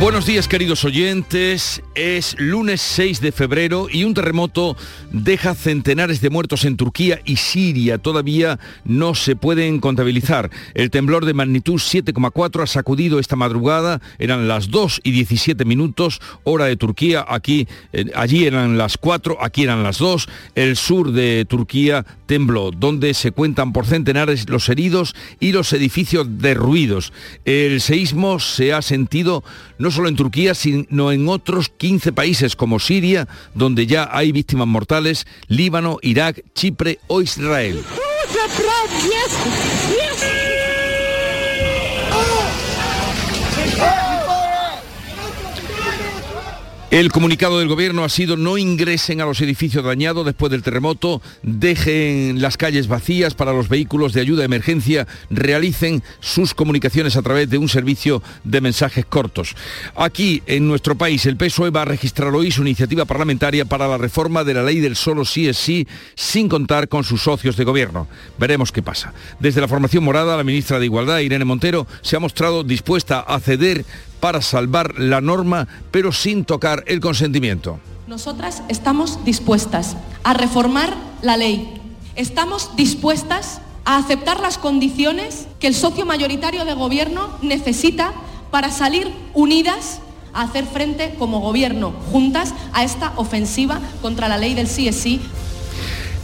Buenos días queridos oyentes, es lunes 6 de febrero y un terremoto deja centenares de muertos en Turquía y Siria, todavía no se pueden contabilizar. El temblor de magnitud 7,4 ha sacudido esta madrugada, eran las 2 y 17 minutos, hora de Turquía, aquí, eh, allí eran las 4, aquí eran las 2, el sur de Turquía tembló, donde se cuentan por centenares los heridos y los edificios derruidos. El seísmo se ha sentido no solo en Turquía, sino en otros 15 países como Siria, donde ya hay víctimas mortales, Líbano, Irak, Chipre o Israel. El comunicado del gobierno ha sido no ingresen a los edificios dañados después del terremoto, dejen las calles vacías para los vehículos de ayuda de emergencia, realicen sus comunicaciones a través de un servicio de mensajes cortos. Aquí, en nuestro país, el PSOE va a registrar hoy su iniciativa parlamentaria para la reforma de la ley del solo sí es sí, sin contar con sus socios de gobierno. Veremos qué pasa. Desde la formación morada, la ministra de Igualdad, Irene Montero, se ha mostrado dispuesta a ceder para salvar la norma, pero sin tocar el consentimiento. Nosotras estamos dispuestas a reformar la ley. Estamos dispuestas a aceptar las condiciones que el socio mayoritario de gobierno necesita para salir unidas a hacer frente como gobierno juntas a esta ofensiva contra la ley del sí es sí.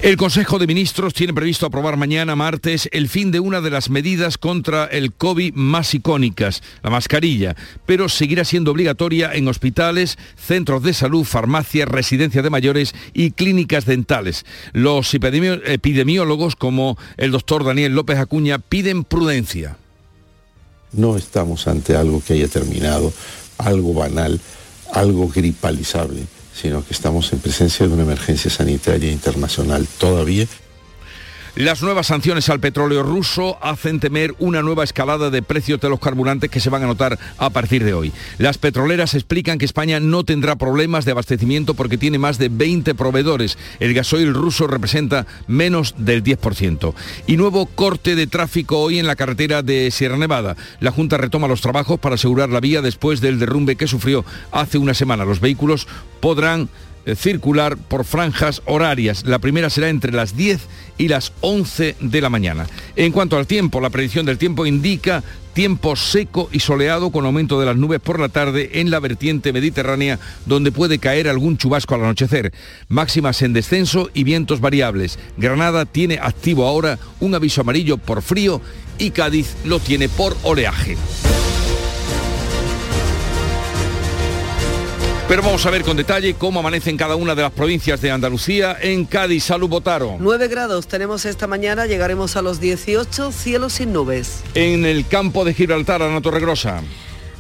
El Consejo de Ministros tiene previsto aprobar mañana martes el fin de una de las medidas contra el COVID más icónicas, la mascarilla, pero seguirá siendo obligatoria en hospitales, centros de salud, farmacias, residencias de mayores y clínicas dentales. Los epidemiólogos como el doctor Daniel López Acuña piden prudencia. No estamos ante algo que haya terminado, algo banal, algo gripalizable sino que estamos en presencia de una emergencia sanitaria internacional todavía las nuevas sanciones al petróleo ruso hacen temer una nueva escalada de precios de los carburantes que se van a notar a partir de hoy. Las petroleras explican que España no tendrá problemas de abastecimiento porque tiene más de 20 proveedores. El gasoil ruso representa menos del 10%. Y nuevo corte de tráfico hoy en la carretera de Sierra Nevada. La Junta retoma los trabajos para asegurar la vía después del derrumbe que sufrió hace una semana. Los vehículos podrán circular por franjas horarias. La primera será entre las 10 y las 11 de la mañana. En cuanto al tiempo, la predicción del tiempo indica tiempo seco y soleado con aumento de las nubes por la tarde en la vertiente mediterránea donde puede caer algún chubasco al anochecer. Máximas en descenso y vientos variables. Granada tiene activo ahora un aviso amarillo por frío y Cádiz lo tiene por oleaje. Pero vamos a ver con detalle cómo amanece en cada una de las provincias de Andalucía. En Cádiz, Salud Botaro. 9 grados tenemos esta mañana, llegaremos a los 18, cielos sin nubes. En el campo de Gibraltar, Ana Torregrosa.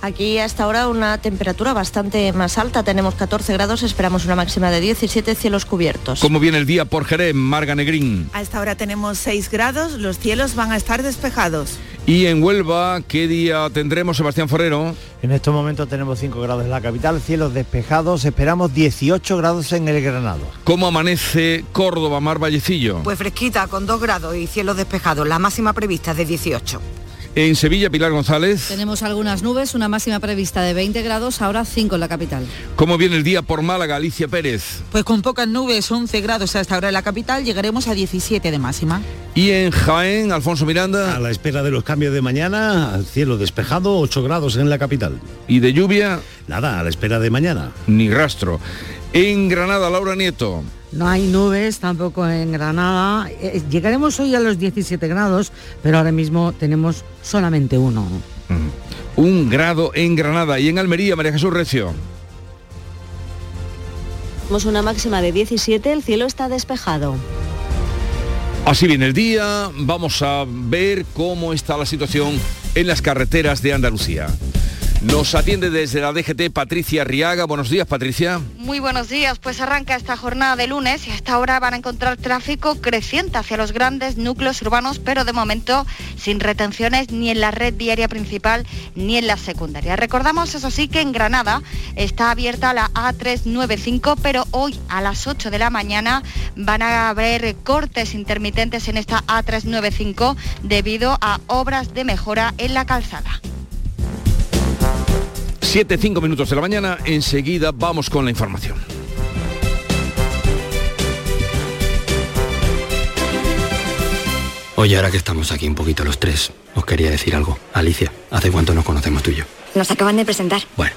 Aquí hasta ahora una temperatura bastante más alta, tenemos 14 grados, esperamos una máxima de 17 cielos cubiertos. ¿Cómo viene el día por Jerez, Marga Negrín? A esta hora tenemos 6 grados, los cielos van a estar despejados. Y en Huelva, ¿qué día tendremos, Sebastián Forero? En estos momentos tenemos 5 grados en la capital, cielos despejados, esperamos 18 grados en el Granado. ¿Cómo amanece Córdoba, Mar Vallecillo? Pues fresquita, con 2 grados y cielos despejados, la máxima prevista es de 18. En Sevilla, Pilar González. Tenemos algunas nubes, una máxima prevista de 20 grados, ahora 5 en la capital. ¿Cómo viene el día por Málaga, Alicia Pérez? Pues con pocas nubes, 11 grados hasta ahora en la capital, llegaremos a 17 de máxima. Y en Jaén, Alfonso Miranda. A la espera de los cambios de mañana, cielo despejado, 8 grados en la capital. ¿Y de lluvia? Nada, a la espera de mañana. Ni rastro. En Granada, Laura Nieto. No hay nubes tampoco en Granada. Eh, llegaremos hoy a los 17 grados, pero ahora mismo tenemos solamente uno. Un grado en Granada y en Almería, María Jesús Recio. Tenemos una máxima de 17, el cielo está despejado. Así viene el día, vamos a ver cómo está la situación en las carreteras de Andalucía. Nos atiende desde la DGT Patricia Riaga. Buenos días, Patricia. Muy buenos días. Pues arranca esta jornada de lunes y a esta hora van a encontrar tráfico creciente hacia los grandes núcleos urbanos, pero de momento sin retenciones ni en la red diaria principal ni en la secundaria. Recordamos, eso sí, que en Granada está abierta la A395, pero hoy a las 8 de la mañana van a haber cortes intermitentes en esta A395 debido a obras de mejora en la calzada. 7, 5 minutos de la mañana, enseguida vamos con la información. Oye, ahora que estamos aquí un poquito los tres, os quería decir algo. Alicia, ¿hace cuánto nos conocemos tú y yo? Nos acaban de presentar. Bueno,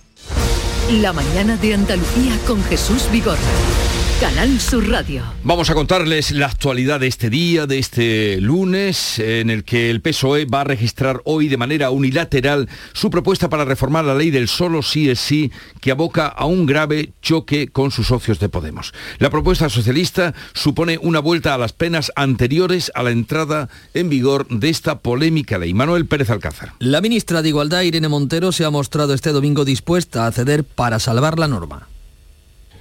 La mañana de Andalucía con Jesús Vigorra. Canal Sur Radio. Vamos a contarles la actualidad de este día, de este lunes, en el que el PSOE va a registrar hoy de manera unilateral su propuesta para reformar la ley del solo sí es sí, que aboca a un grave choque con sus socios de Podemos. La propuesta socialista supone una vuelta a las penas anteriores a la entrada en vigor de esta polémica ley. Manuel Pérez Alcázar. La ministra de Igualdad, Irene Montero, se ha mostrado este domingo dispuesta a ceder para salvar la norma.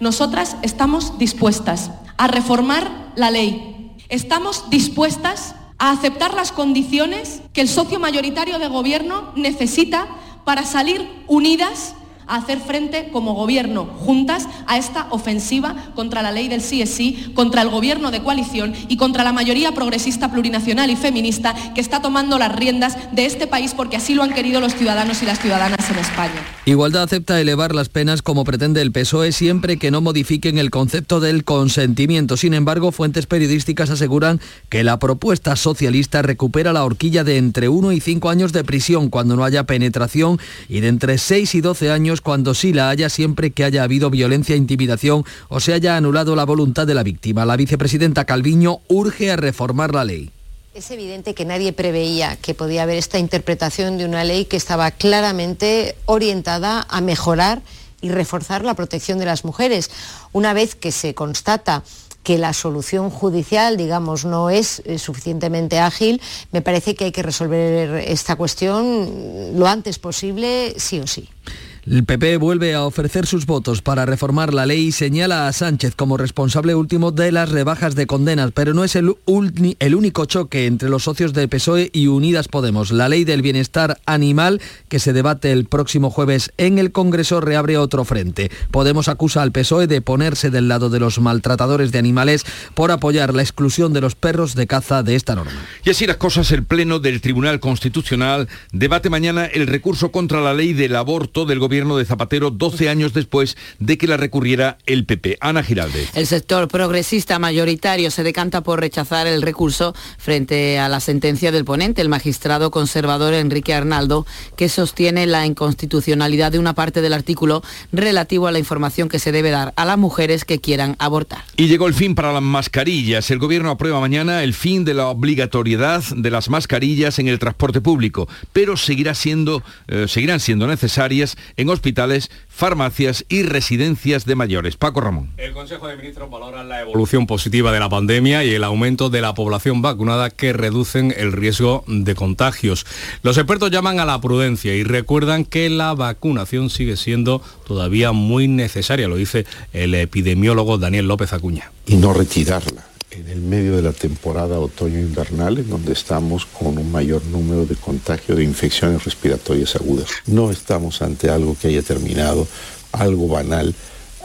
Nosotras estamos dispuestas a reformar la ley. Estamos dispuestas a aceptar las condiciones que el socio mayoritario de gobierno necesita para salir unidas hacer frente como gobierno juntas a esta ofensiva contra la ley del sí es sí, contra el gobierno de coalición y contra la mayoría progresista plurinacional y feminista que está tomando las riendas de este país porque así lo han querido los ciudadanos y las ciudadanas en España. Igualdad acepta elevar las penas como pretende el PSOE siempre que no modifiquen el concepto del consentimiento. Sin embargo, fuentes periodísticas aseguran que la propuesta socialista recupera la horquilla de entre 1 y 5 años de prisión cuando no haya penetración y de entre 6 y 12 años cuando sí la haya siempre que haya habido violencia, intimidación o se haya anulado la voluntad de la víctima. La vicepresidenta Calviño urge a reformar la ley. Es evidente que nadie preveía que podía haber esta interpretación de una ley que estaba claramente orientada a mejorar y reforzar la protección de las mujeres. Una vez que se constata que la solución judicial, digamos, no es eh, suficientemente ágil, me parece que hay que resolver esta cuestión lo antes posible, sí o sí. El PP vuelve a ofrecer sus votos para reformar la ley y señala a Sánchez como responsable último de las rebajas de condenas, pero no es el, único choque entre los socios del PSOE y Unidas Podemos. La ley del bienestar animal, que se debate el próximo jueves en el Congreso, reabre otro frente. Podemos acusa al PSOE de ponerse del lado de los maltratadores de animales por apoyar la exclusión de los perros de caza de esta norma. Y así las cosas, el Pleno del Tribunal Constitucional debate mañana el recurso contra la ley del aborto del gobierno gobierno de Zapatero 12 años después de que la recurriera el PP. Ana Giralde. El sector progresista mayoritario se decanta por rechazar el recurso frente a la sentencia del ponente, el magistrado conservador Enrique Arnaldo, que sostiene la inconstitucionalidad de una parte del artículo relativo a la información que se debe dar a las mujeres que quieran abortar. Y llegó el fin para las mascarillas. El gobierno aprueba mañana el fin de la obligatoriedad de las mascarillas en el transporte público, pero seguirá siendo, eh, seguirán siendo necesarias en hospitales, farmacias y residencias de mayores. Paco Ramón. El Consejo de Ministros valora la evolución positiva de la pandemia y el aumento de la población vacunada que reducen el riesgo de contagios. Los expertos llaman a la prudencia y recuerdan que la vacunación sigue siendo todavía muy necesaria, lo dice el epidemiólogo Daniel López Acuña. Y no retirarla en el medio de la temporada otoño-invernal, en donde estamos con un mayor número de contagios de infecciones respiratorias agudas. No estamos ante algo que haya terminado, algo banal,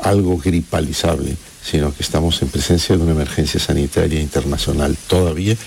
algo gripalizable, sino que estamos en presencia de una emergencia sanitaria internacional todavía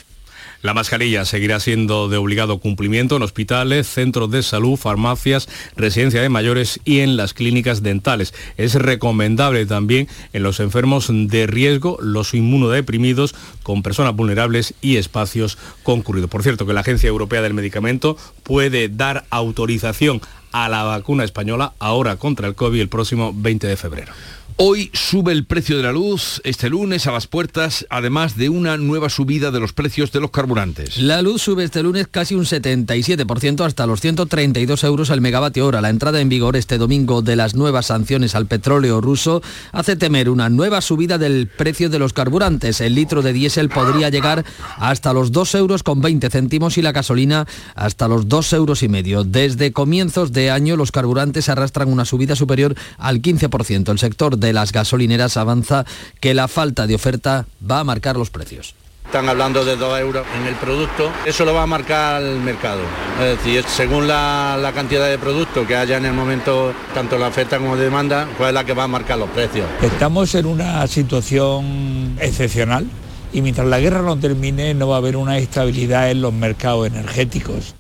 La mascarilla seguirá siendo de obligado cumplimiento en hospitales, centros de salud, farmacias, residencias de mayores y en las clínicas dentales. Es recomendable también en los enfermos de riesgo, los inmunodeprimidos, con personas vulnerables y espacios concurridos. Por cierto, que la Agencia Europea del Medicamento puede dar autorización a la vacuna española ahora contra el COVID el próximo 20 de febrero. Hoy sube el precio de la luz este lunes a las puertas, además de una nueva subida de los precios de los carburantes. La luz sube este lunes casi un 77% hasta los 132 euros al megavatio hora. La entrada en vigor este domingo de las nuevas sanciones al petróleo ruso hace temer una nueva subida del precio de los carburantes. El litro de diésel podría llegar hasta los 2 euros con 20 céntimos y la gasolina hasta los 2 euros y medio. Desde comienzos de año los carburantes arrastran una subida superior al 15%. El sector de de las gasolineras avanza que la falta de oferta va a marcar los precios. Están hablando de 2 euros en el producto, eso lo va a marcar el mercado. Es decir, según la, cantidad de producto que haya en el momento, tanto la oferta como la demanda, pues es la que va a marcar los precios. Estamos en una situación excepcional y mientras la guerra no termine no va a haber una estabilidad en los mercados energéticos.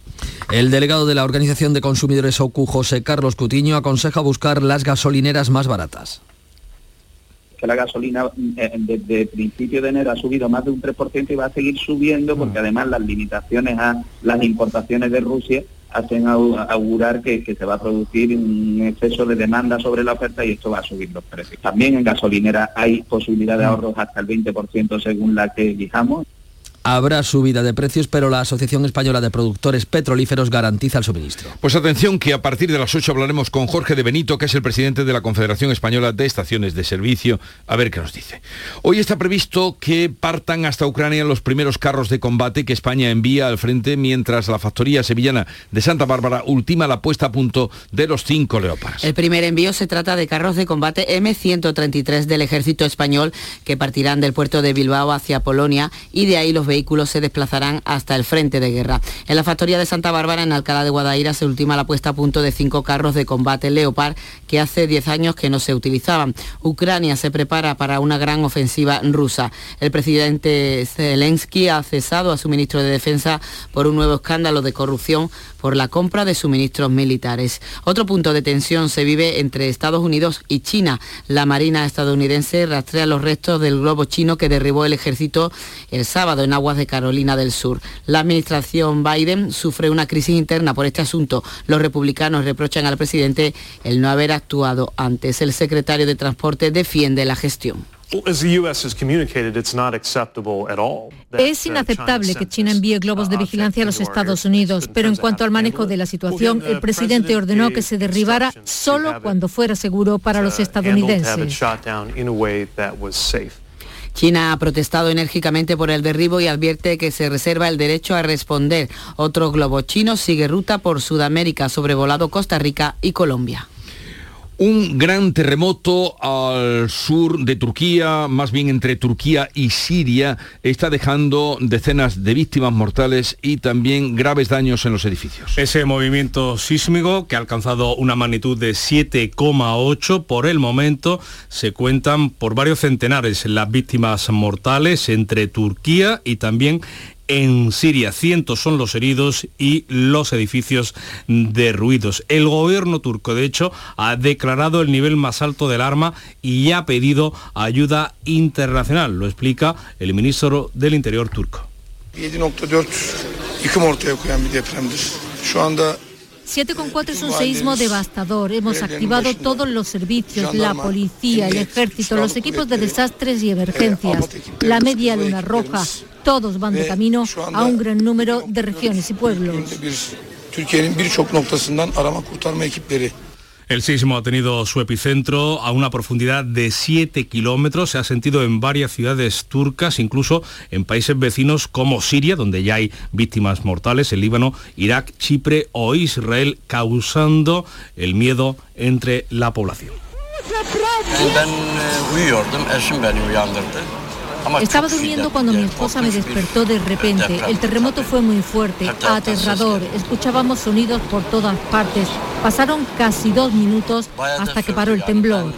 El delegado de la Organización de Consumidores OCU, José Carlos Cutiño, aconseja buscar las gasolineras más baratas que la gasolina eh, desde principio de enero ha subido más de un 3% y va a seguir subiendo porque mm. además las limitaciones a las importaciones de Rusia hacen augurar que, se va a producir un exceso de demanda sobre la oferta y esto va a subir los precios. También en gasolinera hay posibilidad de mm. ahorros hasta el 20% según la que elijamos habrá subida de precios, pero la Asociación Española de Productores Petrolíferos garantiza el suministro. Pues atención que a partir de las 8 hablaremos con Jorge de Benito, que es el presidente de la Confederación Española de Estaciones de Servicio, a ver qué nos dice. Hoy está previsto que partan hasta Ucrania los primeros carros de combate que España envía al frente, mientras la factoría sevillana de Santa Bárbara ultima la puesta a punto de los cinco Leopards. El primer envío se trata de carros de combate M133 del ejército español que partirán del puerto de Bilbao hacia Polonia y de ahí los vehículos se desplazarán hasta el frente de guerra. En la factoría de Santa Bárbara, en Alcalá de Guadaira, se ultima la puesta a punto de cinco carros de combate Leopard que hace 10 años que no se utilizaban. Ucrania se prepara para una gran ofensiva rusa. El presidente Zelensky ha cesado a su ministro de Defensa por un nuevo escándalo de corrupción por la compra de suministros militares. Otro punto de tensión se vive entre Estados Unidos y China. La Marina estadounidense rastrea los restos del globo chino que derribó el ejército el sábado en aguas de Carolina del Sur. La administración Biden sufre una crisis interna por este asunto. Los republicanos reprochan al presidente el no haber actuado antes. El secretario de Transporte defiende la gestión. Es uh, inaceptable que China envíe globos de uh, vigilancia a los Estados Unidos, pero en cuanto al manejo de la situación, el presidente ordenó que se derribara solo cuando fuera seguro para los estadounidenses. China ha protestado enérgicamente por el derribo y advierte que se reserva el derecho a responder. Otro globo chino sigue ruta por Sudamérica, sobrevolado Costa Rica y Colombia. Un gran terremoto al sur de Turquía, más bien entre Turquía y Siria, está dejando decenas de víctimas mortales y también graves daños en los edificios. Ese movimiento sísmico, que ha alcanzado una magnitud de 7,8 por el momento, se cuentan por varios centenares las víctimas mortales entre Turquía y también en Siria. Cientos son los heridos y los edificios derruidos. El gobierno turco, de hecho, ha declarado el nivel más alto del arma y ha pedido ayuda internacional. Lo explica el ministro del Interior turco. 7,4 es un seísmo devastador. Hemos activado todos los servicios, la policía, el ejército, los equipos de desastres y emergencias, la media luna roja, todos van de camino a un gran número de regiones y pueblos. El sismo ha tenido su epicentro a una profundidad de 7 kilómetros. Se ha sentido en varias ciudades turcas, incluso en países vecinos como Siria, donde ya hay víctimas mortales, el Líbano, Irak, Chipre o Israel, causando el miedo entre la población. Estaba durmiendo cuando mi esposa me despertó de repente. El terremoto fue muy fuerte, aterrador. Escuchábamos sonidos por todas partes. Pasaron casi dos minutos hasta que paró el temblor.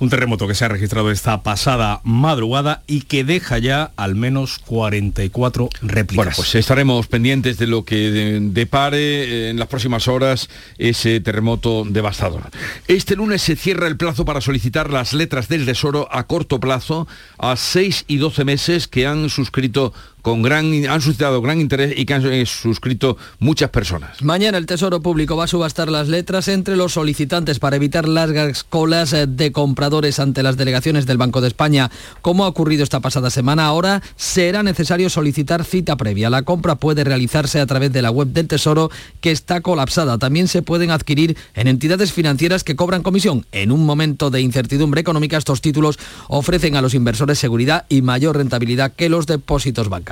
Un terremoto que se ha registrado esta pasada madrugada y que deja ya al menos 44 réplicas. Bueno, pues estaremos pendientes de lo que depare en las próximas horas ese terremoto devastador. Este lunes se cierra el plazo para solicitar las letras del Tesoro a corto plazo a 6 y 12 meses que han suscrito con gran, han suscitado gran interés y que han eh, suscrito muchas personas. Mañana el Tesoro Público va a subastar las letras entre los solicitantes para evitar largas colas eh, de compradores ante las delegaciones del Banco de España. Como ha ocurrido esta pasada semana, ahora será necesario solicitar cita previa. La compra puede realizarse a través de la web del Tesoro que está colapsada. También se pueden adquirir en entidades financieras que cobran comisión. En un momento de incertidumbre económica, estos títulos ofrecen a los inversores seguridad y mayor rentabilidad que los depósitos bancarios.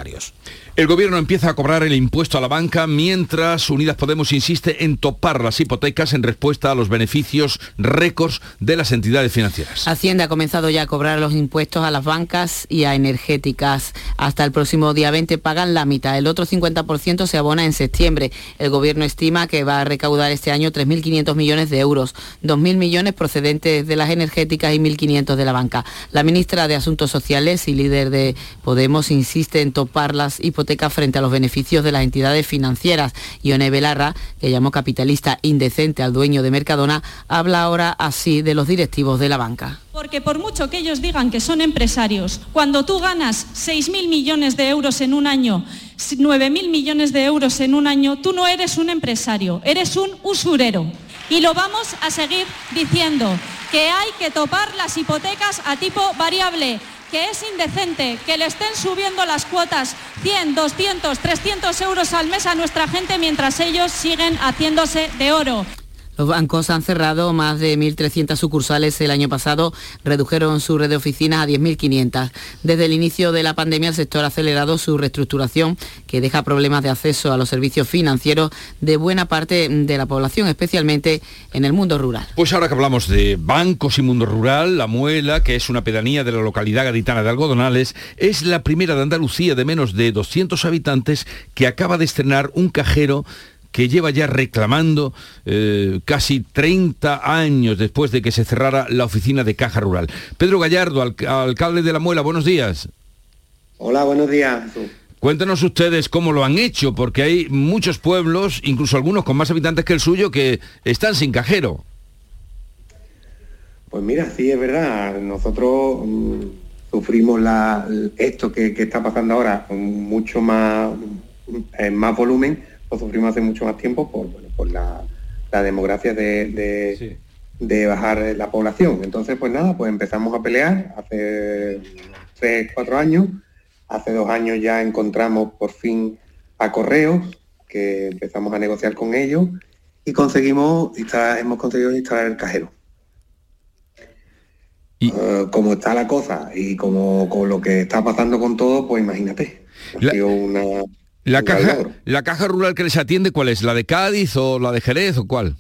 El gobierno empieza a cobrar el impuesto a la banca mientras Unidas Podemos insiste en topar las hipotecas en respuesta a los beneficios récords de las entidades financieras. Hacienda ha comenzado ya a cobrar los impuestos a las bancas y a energéticas. Hasta el próximo día 20 pagan la mitad. El otro 50% se abona en septiembre. El gobierno estima que va a recaudar este año 3.500 millones de euros, 2.000 millones procedentes de las energéticas y 1.500 de la banca. La ministra de Asuntos Sociales y líder de Podemos insiste en topar las hipotecas frente a los beneficios de las entidades financieras. Ione Belarra, que llamó capitalista indecente al dueño de Mercadona, habla ahora así de los directivos de la banca. Porque por mucho que ellos digan que son empresarios, cuando tú ganas 6.000 millones de euros en un año, 9.000 millones de euros en un año, tú no eres un empresario, eres un usurero. Y lo vamos a seguir diciendo, que hay que topar las hipotecas a tipo variable que es indecente que le estén subiendo las cuotas 100, 200, 300 euros al mes a nuestra gente mientras ellos siguen haciéndose de oro. Los bancos han cerrado más de 1.300 sucursales el año pasado, redujeron su red de oficinas a 10.500. Desde el inicio de la pandemia el sector ha acelerado su reestructuración, que deja problemas de acceso a los servicios financieros de buena parte de la población, especialmente en el mundo rural. Pues ahora que hablamos de bancos y mundo rural, La Muela, que es una pedanía de la localidad gaditana de Algodonales, es la primera de Andalucía de menos de 200 habitantes que acaba de estrenar un cajero que lleva ya reclamando eh, casi 30 años después de que se cerrara la oficina de Caja Rural. Pedro Gallardo, alcalde de La Muela, buenos días. Hola, buenos días. Cuéntenos ustedes cómo lo han hecho, porque hay muchos pueblos, incluso algunos con más habitantes que el suyo, que están sin cajero. Pues mira, sí, es verdad. Nosotros mm, sufrimos la, esto que, está pasando ahora con mucho más, en más volumen, lo sufrimos hace mucho más tiempo por, por la, demografía de, bajar la población. Entonces, pues nada, pues empezamos a pelear hace tres, cuatro años. Hace dos años ya encontramos por fin a Correos, que empezamos a negociar con ellos y conseguimos hemos conseguido instalar el cajero. Y... Eh, como está la cosa y como con lo que está pasando con todo, pues imagínate. Ha sido una, la caja, ¿La caja rural que les atiende cuál es? ¿La de Cádiz o la de Jerez o cuál?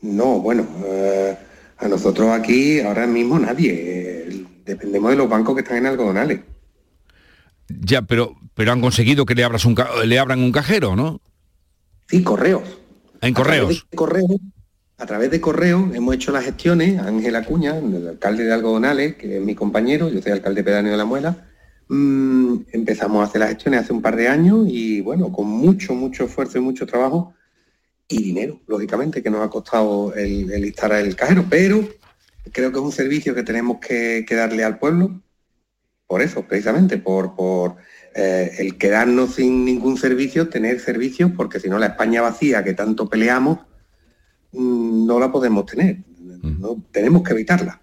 No, bueno, eh, a nosotros aquí ahora mismo nadie. Eh, dependemos de los bancos que están en algodonales. Ya, pero, pero han conseguido que le, abras un, le abran un cajero, ¿no? Sí, correos. En correos. A través de correos hemos hecho las gestiones, Ángel Acuña, el alcalde de Algodonales, que es mi compañero, yo soy alcalde pedáneo de la Muela, Mm, empezamos a hacer las gestiones hace un par de años y bueno, con mucho, mucho esfuerzo y mucho trabajo y dinero, lógicamente, que nos ha costado el, el instalar el cajero, pero creo que es un servicio que tenemos que, darle al pueblo, por eso, precisamente, por, por eh, el quedarnos sin ningún servicio, tener servicios, porque si no la España vacía que tanto peleamos, mm, no la podemos tener, no, tenemos que evitarla.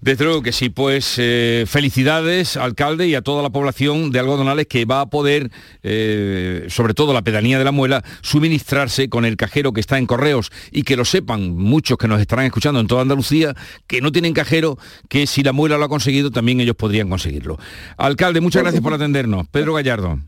Desde luego que sí, pues eh, felicidades, alcalde, y a toda la población de Algodonales que va a poder, eh, sobre todo la pedanía de la muela, suministrarse con el cajero que está en correos y que lo sepan muchos que nos estarán escuchando en toda Andalucía, que no tienen cajero, que si la muela lo ha conseguido, también ellos podrían conseguirlo. Alcalde, muchas gracias por atendernos. Pedro Gallardo.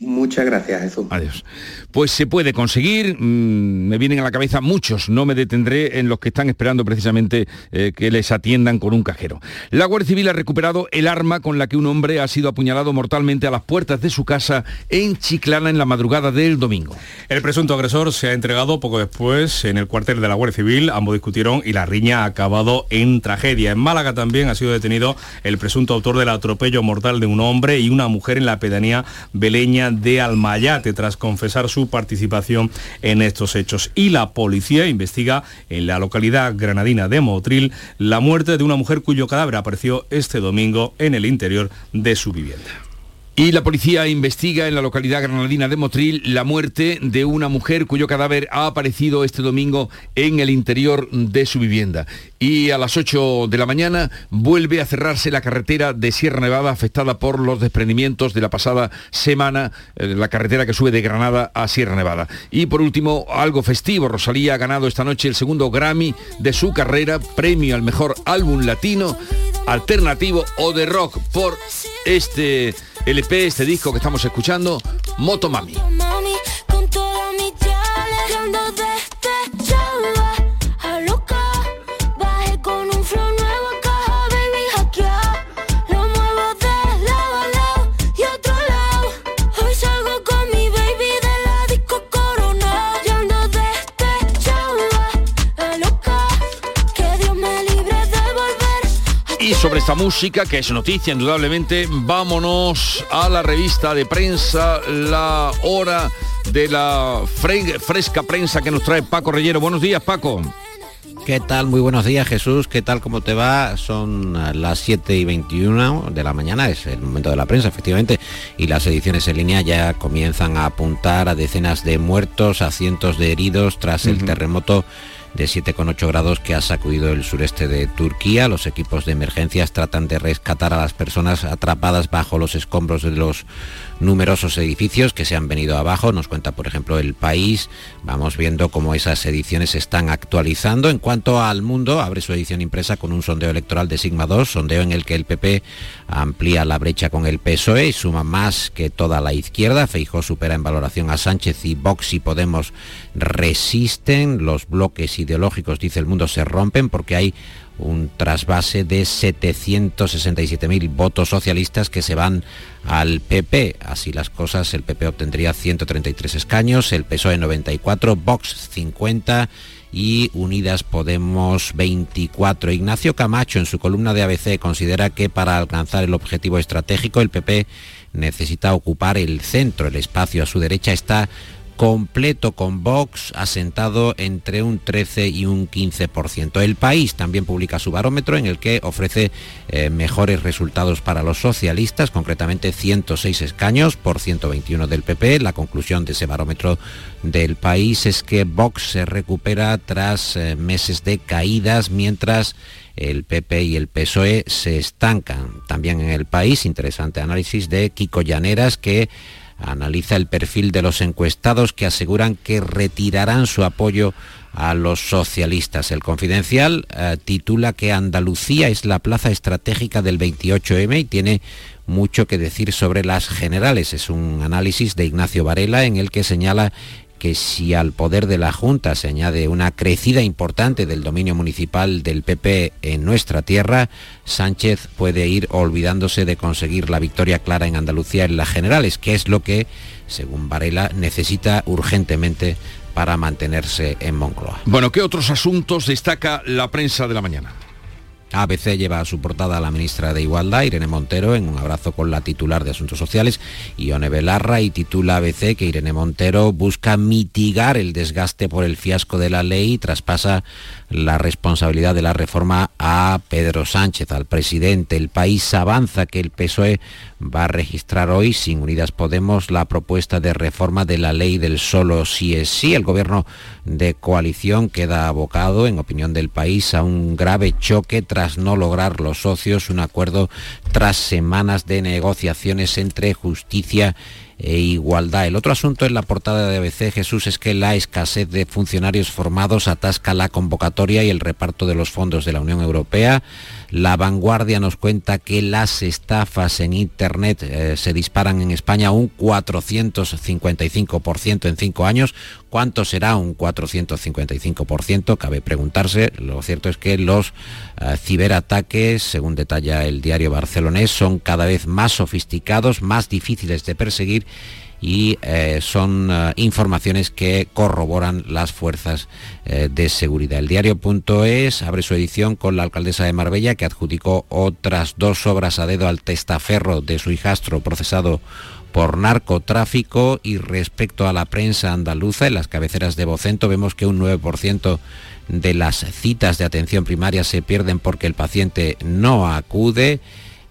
Muchas gracias, Jesús. Adiós. Pues se puede conseguir, mm, me vienen a la cabeza muchos, no me detendré en los que están esperando precisamente eh, que les atiendan con un cajero. La Guardia Civil ha recuperado el arma con la que un hombre ha sido apuñalado mortalmente a las puertas de su casa en Chiclana en la madrugada del domingo. El presunto agresor se ha entregado poco después en el cuartel de la Guardia Civil, ambos discutieron y la riña ha acabado en tragedia. En Málaga también ha sido detenido el presunto autor del atropello mortal de un hombre y una mujer en la pedanía beleña de Almayate tras confesar su participación en estos hechos. Y la policía investiga en la localidad granadina de Motril la muerte de una mujer cuyo cadáver apareció este domingo en el interior de su vivienda. Y la policía investiga en la localidad granadina de Motril la muerte de una mujer cuyo cadáver ha aparecido este domingo en el interior de su vivienda. Y a las 8 de la mañana vuelve a cerrarse la carretera de Sierra Nevada afectada por los desprendimientos de la pasada semana, eh, la carretera que sube de Granada a Sierra Nevada. Y por último, algo festivo, Rosalía ha ganado esta noche el segundo Grammy de su carrera, premio al mejor álbum latino, alternativo o de rock por este LP, este disco que estamos escuchando, Motomami. Y sobre esta música, que es noticia indudablemente, vámonos a la revista de prensa, la hora de la fresca prensa que nos trae Paco Reyero. Buenos días, Paco. ¿Qué tal? Muy buenos días, Jesús. ¿Qué tal? ¿Cómo te va? Son las 7 y 21 de la mañana, es el momento de la prensa, efectivamente, y las ediciones en línea ya comienzan a apuntar a decenas de muertos, a cientos de heridos tras el terremoto de 7,8 grados que ha sacudido el sureste de Turquía. Los equipos de emergencias tratan de rescatar a las personas atrapadas bajo los escombros de los numerosos edificios que se han venido abajo. Nos cuenta, por ejemplo, el país. Vamos viendo cómo esas ediciones se están actualizando. En cuanto al mundo, abre su edición impresa con un sondeo electoral de Sigma 2, sondeo en el que el PP amplía la brecha con el PSOE y suma más que toda la izquierda. Feijó supera en valoración a Sánchez y Vox y Podemos resisten. Los bloques ideológicos, dice el mundo, se rompen porque hay un trasvase de 767.000 votos socialistas que se van al PP. Así las cosas, el PP obtendría 133 escaños, el PSOE 94, Vox 50 y Unidas Podemos 24. Ignacio Camacho en su columna de ABC considera que para alcanzar el objetivo estratégico el PP necesita ocupar el centro, el espacio a su derecha está completo con Vox asentado entre un 13 y un 15%. El país también publica su barómetro en el que ofrece eh, mejores resultados para los socialistas, concretamente 106 escaños por 121 del PP. La conclusión de ese barómetro del país es que Vox se recupera tras eh, meses de caídas mientras el PP y el PSOE se estancan. También en el país, interesante análisis de Kiko Llaneras que analiza el perfil de los encuestados que aseguran que retirarán su apoyo a los socialistas. El Confidencial eh, titula que Andalucía es la plaza estratégica del 28M y tiene mucho que decir sobre las generales. Es un análisis de Ignacio Varela en el que señala que si al poder de la Junta se añade una crecida importante del dominio municipal del PP en nuestra tierra, Sánchez puede ir olvidándose de conseguir la victoria clara en Andalucía en las generales, que es lo que, según Varela, necesita urgentemente para mantenerse en Moncloa. Bueno, ¿qué otros asuntos destaca la prensa de la mañana? ABC lleva a su portada a la ministra de Igualdad, Irene Montero, en un abrazo con la titular de Asuntos Sociales, Ione Belarra, y titula ABC que Irene Montero busca mitigar el desgaste por el fiasco de la ley y traspasa la responsabilidad de la reforma a Pedro Sánchez, al presidente. El país avanza que el PSOE va a registrar hoy, sin Unidas Podemos, la propuesta de reforma de la ley del solo sí es sí. El gobierno de coalición queda abocado, en opinión del país, a un grave choque tras no lograr los socios un acuerdo tras semanas de negociaciones entre justicia e igualdad. El otro asunto en la portada de ABC, Jesús, es que la escasez de funcionarios formados atasca la convocatoria y el reparto de los fondos de la Unión Europea. La vanguardia nos cuenta que las estafas en Internet eh, se disparan en España un 455% en cinco años. ¿Cuánto será un 455%? Cabe preguntarse. Lo cierto es que los eh, ciberataques, según detalla el diario barcelonés, son cada vez más sofisticados, más difíciles de perseguir y eh, son eh, informaciones que corroboran las fuerzas eh, de seguridad. El diario.es abre su edición con la alcaldesa de Marbella que adjudicó otras dos obras a dedo al testaferro de su hijastro procesado por narcotráfico y respecto a la prensa andaluza, en las cabeceras de Bocento vemos que un 9% de las citas de atención primaria se pierden porque el paciente no acude.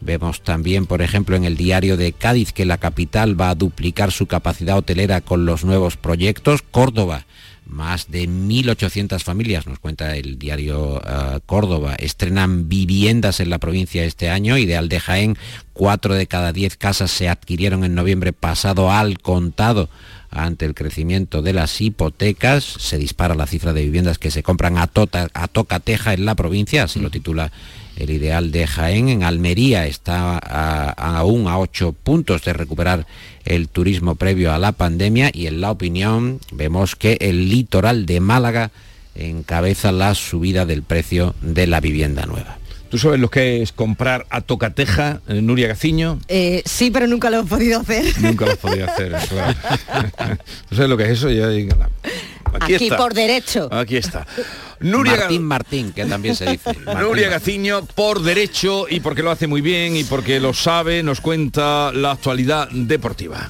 Vemos también, por ejemplo, en el diario de Cádiz que la capital va a duplicar su capacidad hotelera con los nuevos proyectos. Córdoba, más de 1.800 familias, nos cuenta el diario uh, Córdoba, estrenan viviendas en la provincia este año y de Aldejaén, cuatro de cada diez casas se adquirieron en noviembre pasado al contado ante el crecimiento de las hipotecas. Se dispara la cifra de viviendas que se compran a, tota, a toca teja en la provincia, así lo titula el ideal de Jaén. En Almería está a, a aún a ocho puntos de recuperar el turismo previo a la pandemia y en la opinión vemos que el litoral de Málaga encabeza la subida del precio de la vivienda nueva. ¿Tú sabes lo que es comprar a tocateja, eh, Nuria Gaciño? Eh, sí, pero nunca lo he podido hacer. Nunca lo he podido hacer, claro. ¿Tú sabes lo que es eso? Ya, aquí, aquí está. por derecho. Aquí está. Nuria Martín Martín, que también se dice. Martín Nuria Gaciño, por derecho y porque lo hace muy bien y porque lo sabe, nos cuenta la actualidad deportiva.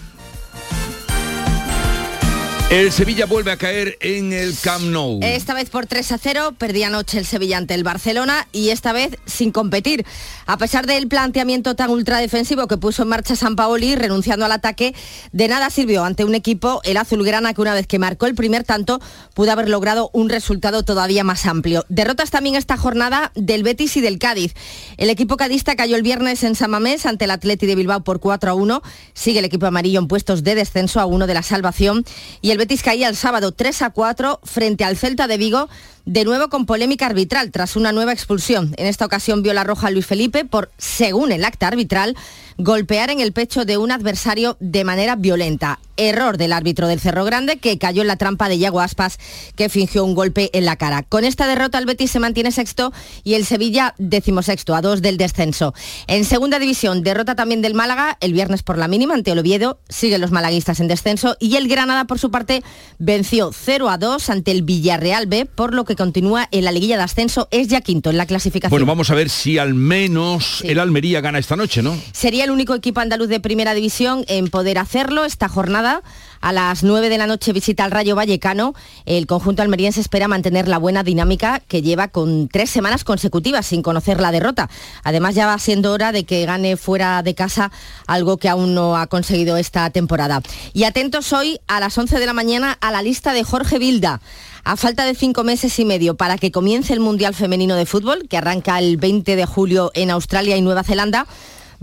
El Sevilla vuelve a caer en el Camp Nou. Esta vez por 3 a 0, perdía anoche el Sevilla ante el Barcelona y esta vez sin competir. A pesar del planteamiento tan ultradefensivo que puso en marcha San Paoli, renunciando al ataque, de nada sirvió ante un equipo, el azulgrana, que una vez que marcó el primer tanto, pudo haber logrado un resultado todavía más amplio. Derrotas también esta jornada del Betis y del Cádiz. El equipo cadista cayó el viernes en San Mamés ante el Atleti de Bilbao por 4 a 1. Sigue el equipo amarillo en puestos de descenso a uno de la salvación y el Betis caía el sábado 3 a 4 frente al Celta de Vigo, de nuevo con polémica arbitral tras una nueva expulsión. En esta ocasión vio la roja a Luis Felipe por, según el acta arbitral, golpear en el pecho de un adversario de manera violenta. Error del árbitro del Cerro Grande que cayó en la trampa de Yago Aspas que fingió un golpe en la cara. Con esta derrota el Betis se mantiene sexto y el Sevilla decimosexto a dos del descenso. En segunda división, derrota también del Málaga el viernes por la mínima ante Oviedo. Siguen los malaguistas en descenso y el Granada por su parte venció 0 a 2 ante el Villarreal B, por lo que continúa en la liguilla de ascenso. Es ya quinto en la clasificación. Bueno, vamos a ver si al menos sí. el Almería gana esta noche, ¿no? Sería el único equipo andaluz de primera división en poder hacerlo esta jornada. A las 9 de la noche visita al Rayo Vallecano. El conjunto almeriense espera mantener la buena dinámica que lleva con tres semanas consecutivas sin conocer la derrota. Además ya va siendo hora de que gane fuera de casa algo que aún no ha conseguido esta temporada. Y atentos hoy a las 11 de la mañana a la lista de Jorge Vilda. A falta de cinco meses y medio para que comience el Mundial Femenino de Fútbol, que arranca el 20 de julio en Australia y Nueva Zelanda,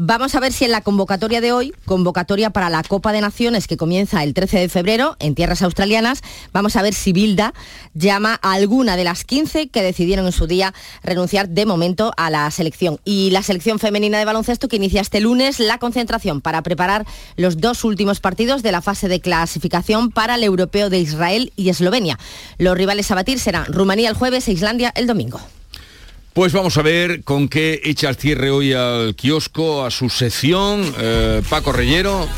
Vamos a ver si en la convocatoria de hoy, convocatoria para la Copa de Naciones que comienza el 13 de febrero en tierras australianas, vamos a ver si Bilda llama a alguna de las 15 que decidieron en su día renunciar de momento a la selección. Y la selección femenina de baloncesto que inicia este lunes la concentración para preparar los dos últimos partidos de la fase de clasificación para el europeo de Israel y Eslovenia. Los rivales a batir serán Rumanía el jueves e Islandia el domingo. Pues vamos a ver con qué echa el cierre hoy al kiosco, a su sección. Eh, Paco Reyero.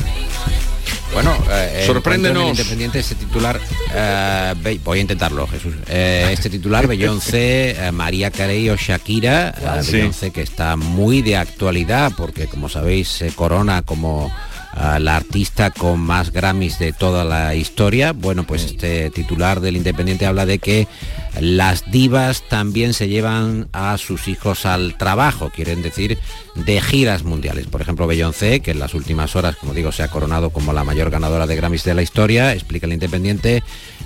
Bueno, eh, sorpréndenos. Independiente este titular, eh, voy a intentarlo, Jesús. Eh, este titular, Beyoncé, María Carey o Shakira, sí. Beyoncé que está muy de actualidad porque, como sabéis, se corona como La artista con más Grammys de toda la historia. Bueno, pues este titular del Independiente habla de que las divas también se llevan a sus hijos al trabajo, quieren decir de giras mundiales. Por ejemplo, Beyoncé, que en las últimas horas, como digo, se ha coronado como la mayor ganadora de Grammys de la historia, explica el Independiente,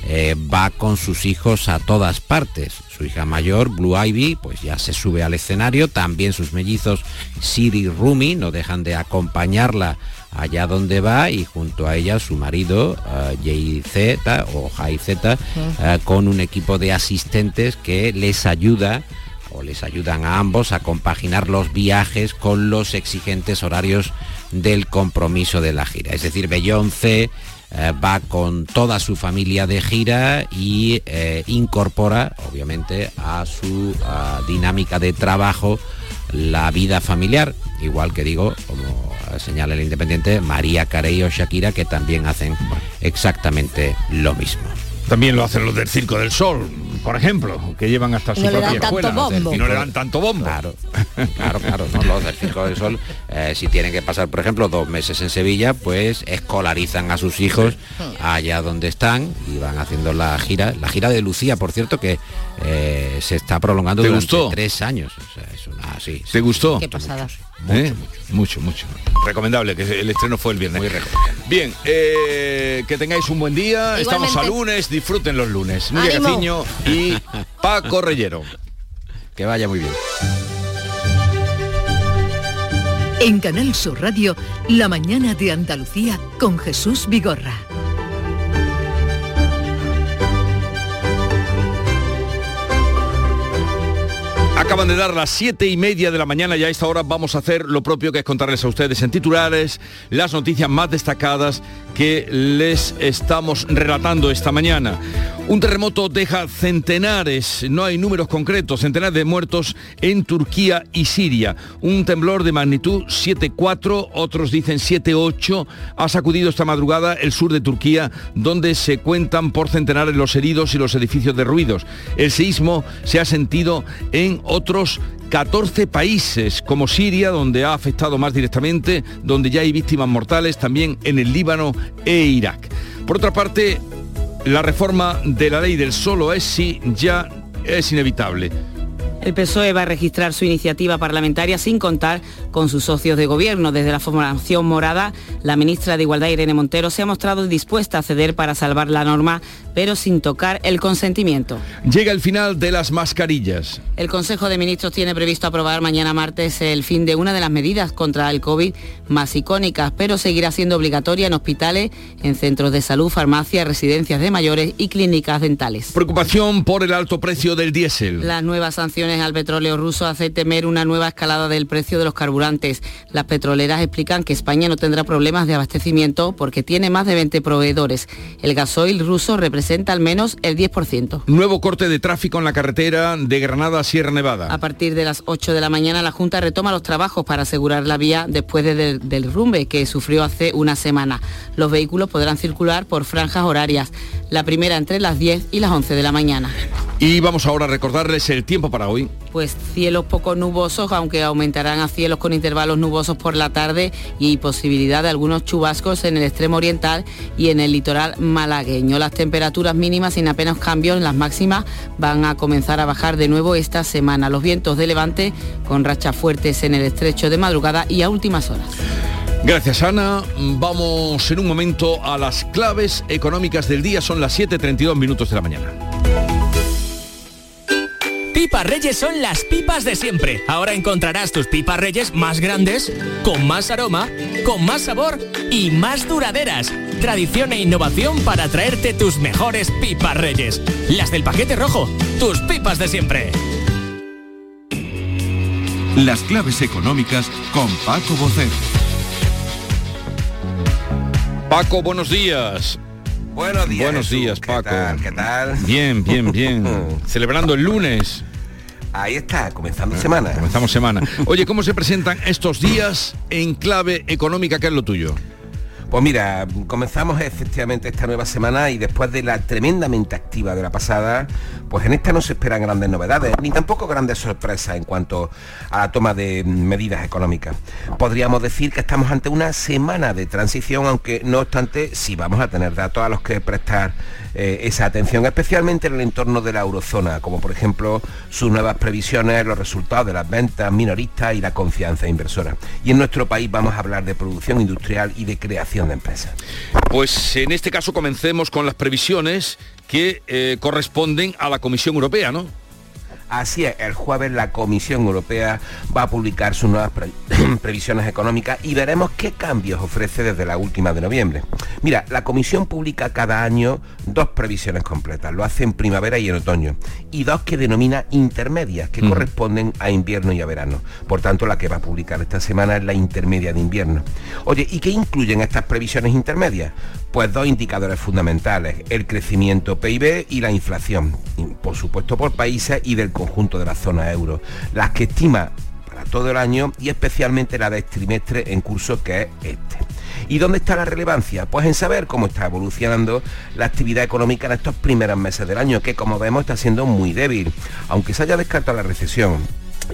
eh, va con sus hijos a todas partes. Su hija mayor, Blue Ivy, pues ya se sube al escenario. También sus mellizos, Siri y Rumi, no dejan de acompañarla allá donde va y junto a ella su marido Jay Z o Jay Z con un equipo de asistentes que les ayuda o les ayudan a ambos a compaginar los viajes con los exigentes horarios del compromiso de la gira. Es decir, Beyoncé eh, va con toda su familia de gira y eh, incorpora, obviamente, a su dinámica de trabajo la vida familiar, igual que digo, como señala el Independiente, María Carey o Shakira, que también hacen exactamente lo mismo. También lo hacen los del Circo del Sol, por ejemplo, que llevan hasta su propia escuela. Y no le dan tanto bombo. Claro, claro, claro. ¿no? Los del Circo del Sol, eh, si tienen que pasar, por ejemplo, dos meses en Sevilla, pues escolarizan a sus hijos allá donde están y van haciendo la gira. La gira de Lucía, por cierto, que eh, se está prolongando durante tres años. ¿Te gustó? Qué pasada. ¿Eh? Mucho, mucho, Recomendable, que el estreno fue el viernes. Bien, eh, que tengáis un buen día. Estamos a lunes, disfruten los lunes. Nuria Gaciño y Paco Reyero. Que vaya muy bien. En Canal Sur Radio, La mañana de Andalucía con Jesús Vigorra. Acaban de dar las siete y media de la mañana y a esta hora vamos a hacer lo propio que es contarles a ustedes en titulares las noticias más destacadas que les estamos relatando esta mañana. Un terremoto deja centenares, no hay números concretos, centenares de muertos en Turquía y Siria. Un temblor de magnitud 7.4, otros dicen 7.8, ha sacudido esta madrugada el sur de Turquía, donde se cuentan por centenares los heridos y los edificios derruidos. El seísmo se ha sentido en otros 14 países como Siria, donde ha afectado más directamente, donde ya hay víctimas mortales, también en el Líbano e Irak. Por otra parte, la reforma de la ley del solo es si ya es inevitable. El PSOE va a registrar su iniciativa parlamentaria sin contar con sus socios de gobierno. Desde la formación morada, la ministra de Igualdad Irene Montero se ha mostrado dispuesta a ceder para salvar la norma, pero sin tocar el consentimiento. Llega el final de las mascarillas. El Consejo de Ministros tiene previsto aprobar mañana martes el fin de una de las medidas contra el COVID más icónicas, pero seguirá siendo obligatoria en hospitales, en centros de salud, farmacias, residencias de mayores y clínicas dentales. Preocupación por el alto precio del diésel. Las nuevas sanciones al petróleo ruso hace temer una nueva escalada del precio de los carburantes. Las petroleras explican que España no tendrá problemas de abastecimiento porque tiene más de 20 proveedores. El gasoil ruso representa al menos el 10%. Nuevo corte de tráfico en la carretera de Granada a Sierra Nevada. A partir de las 8 de la mañana la Junta retoma los trabajos para asegurar la vía después del rumbe que sufrió hace una semana. Los vehículos podrán circular por franjas horarias, la primera entre las 10 y las 11 de la mañana. Y vamos ahora a recordarles el tiempo para hoy. Pues cielos poco nubosos, aunque aumentarán a cielos con intervalos nubosos por la tarde y posibilidad de algunos chubascos en el extremo oriental y en el litoral malagueño. Las temperaturas mínimas sin apenas cambios, las máximas van a comenzar a bajar de nuevo esta semana. Los vientos de levante con rachas fuertes en el estrecho de madrugada y a últimas horas. Gracias Ana. Vamos en un momento a las claves económicas del día. Son las 7.32 minutos de la mañana. Pipas Reyes son las pipas de siempre. Ahora encontrarás tus pipas Reyes más grandes, con más aroma, con más sabor y más duraderas. Tradición e innovación para traerte tus mejores pipas Reyes. Las del paquete rojo, tus pipas de siempre. Las claves económicas con Paco Bocet. Paco, buenos días. Buenos días. Buenos días, Paco. ¿Qué tal? Bien, bien, bien. Celebrando el lunes. Ahí está, comenzando semana. Comenzamos semana. Oye, ¿cómo se presentan estos días en clave económica? ¿Qué es lo tuyo? Pues mira, comenzamos efectivamente esta nueva semana y después de la tremendamente activa de la pasada, pues en esta no se esperan grandes novedades, ni tampoco grandes sorpresas en cuanto a la toma de medidas económicas. Podríamos decir que estamos ante una semana de transición, aunque no obstante sí vamos a tener datos a los que prestar eh, esa atención, especialmente en el entorno de la eurozona, como por ejemplo sus nuevas previsiones, los resultados de las ventas minoristas y la confianza inversora. Y en nuestro país vamos a hablar de producción industrial y de creación de empresas. Pues en este caso comencemos con las previsiones que eh, corresponden a la Comisión Europea, ¿no? Así es, el jueves la Comisión Europea va a publicar sus nuevas previsiones económicas y veremos qué cambios ofrece desde la última de noviembre. Mira, la Comisión publica cada año dos previsiones completas, lo hace en primavera y en otoño, y dos que denomina intermedias, que corresponden a invierno y a verano. Por tanto, la que va a publicar esta semana es la intermedia de invierno. Oye, ¿y qué incluyen estas previsiones intermedias? Pues dos indicadores fundamentales, el crecimiento PIB y la inflación, por supuesto por países y del conjunto de la zona euro, las que estima para todo el año y especialmente la del trimestre en curso que es este. ¿Y dónde está la relevancia? Pues en saber cómo está evolucionando la actividad económica en estos primeros meses del año, que como vemos está siendo muy débil, aunque se haya descartado la recesión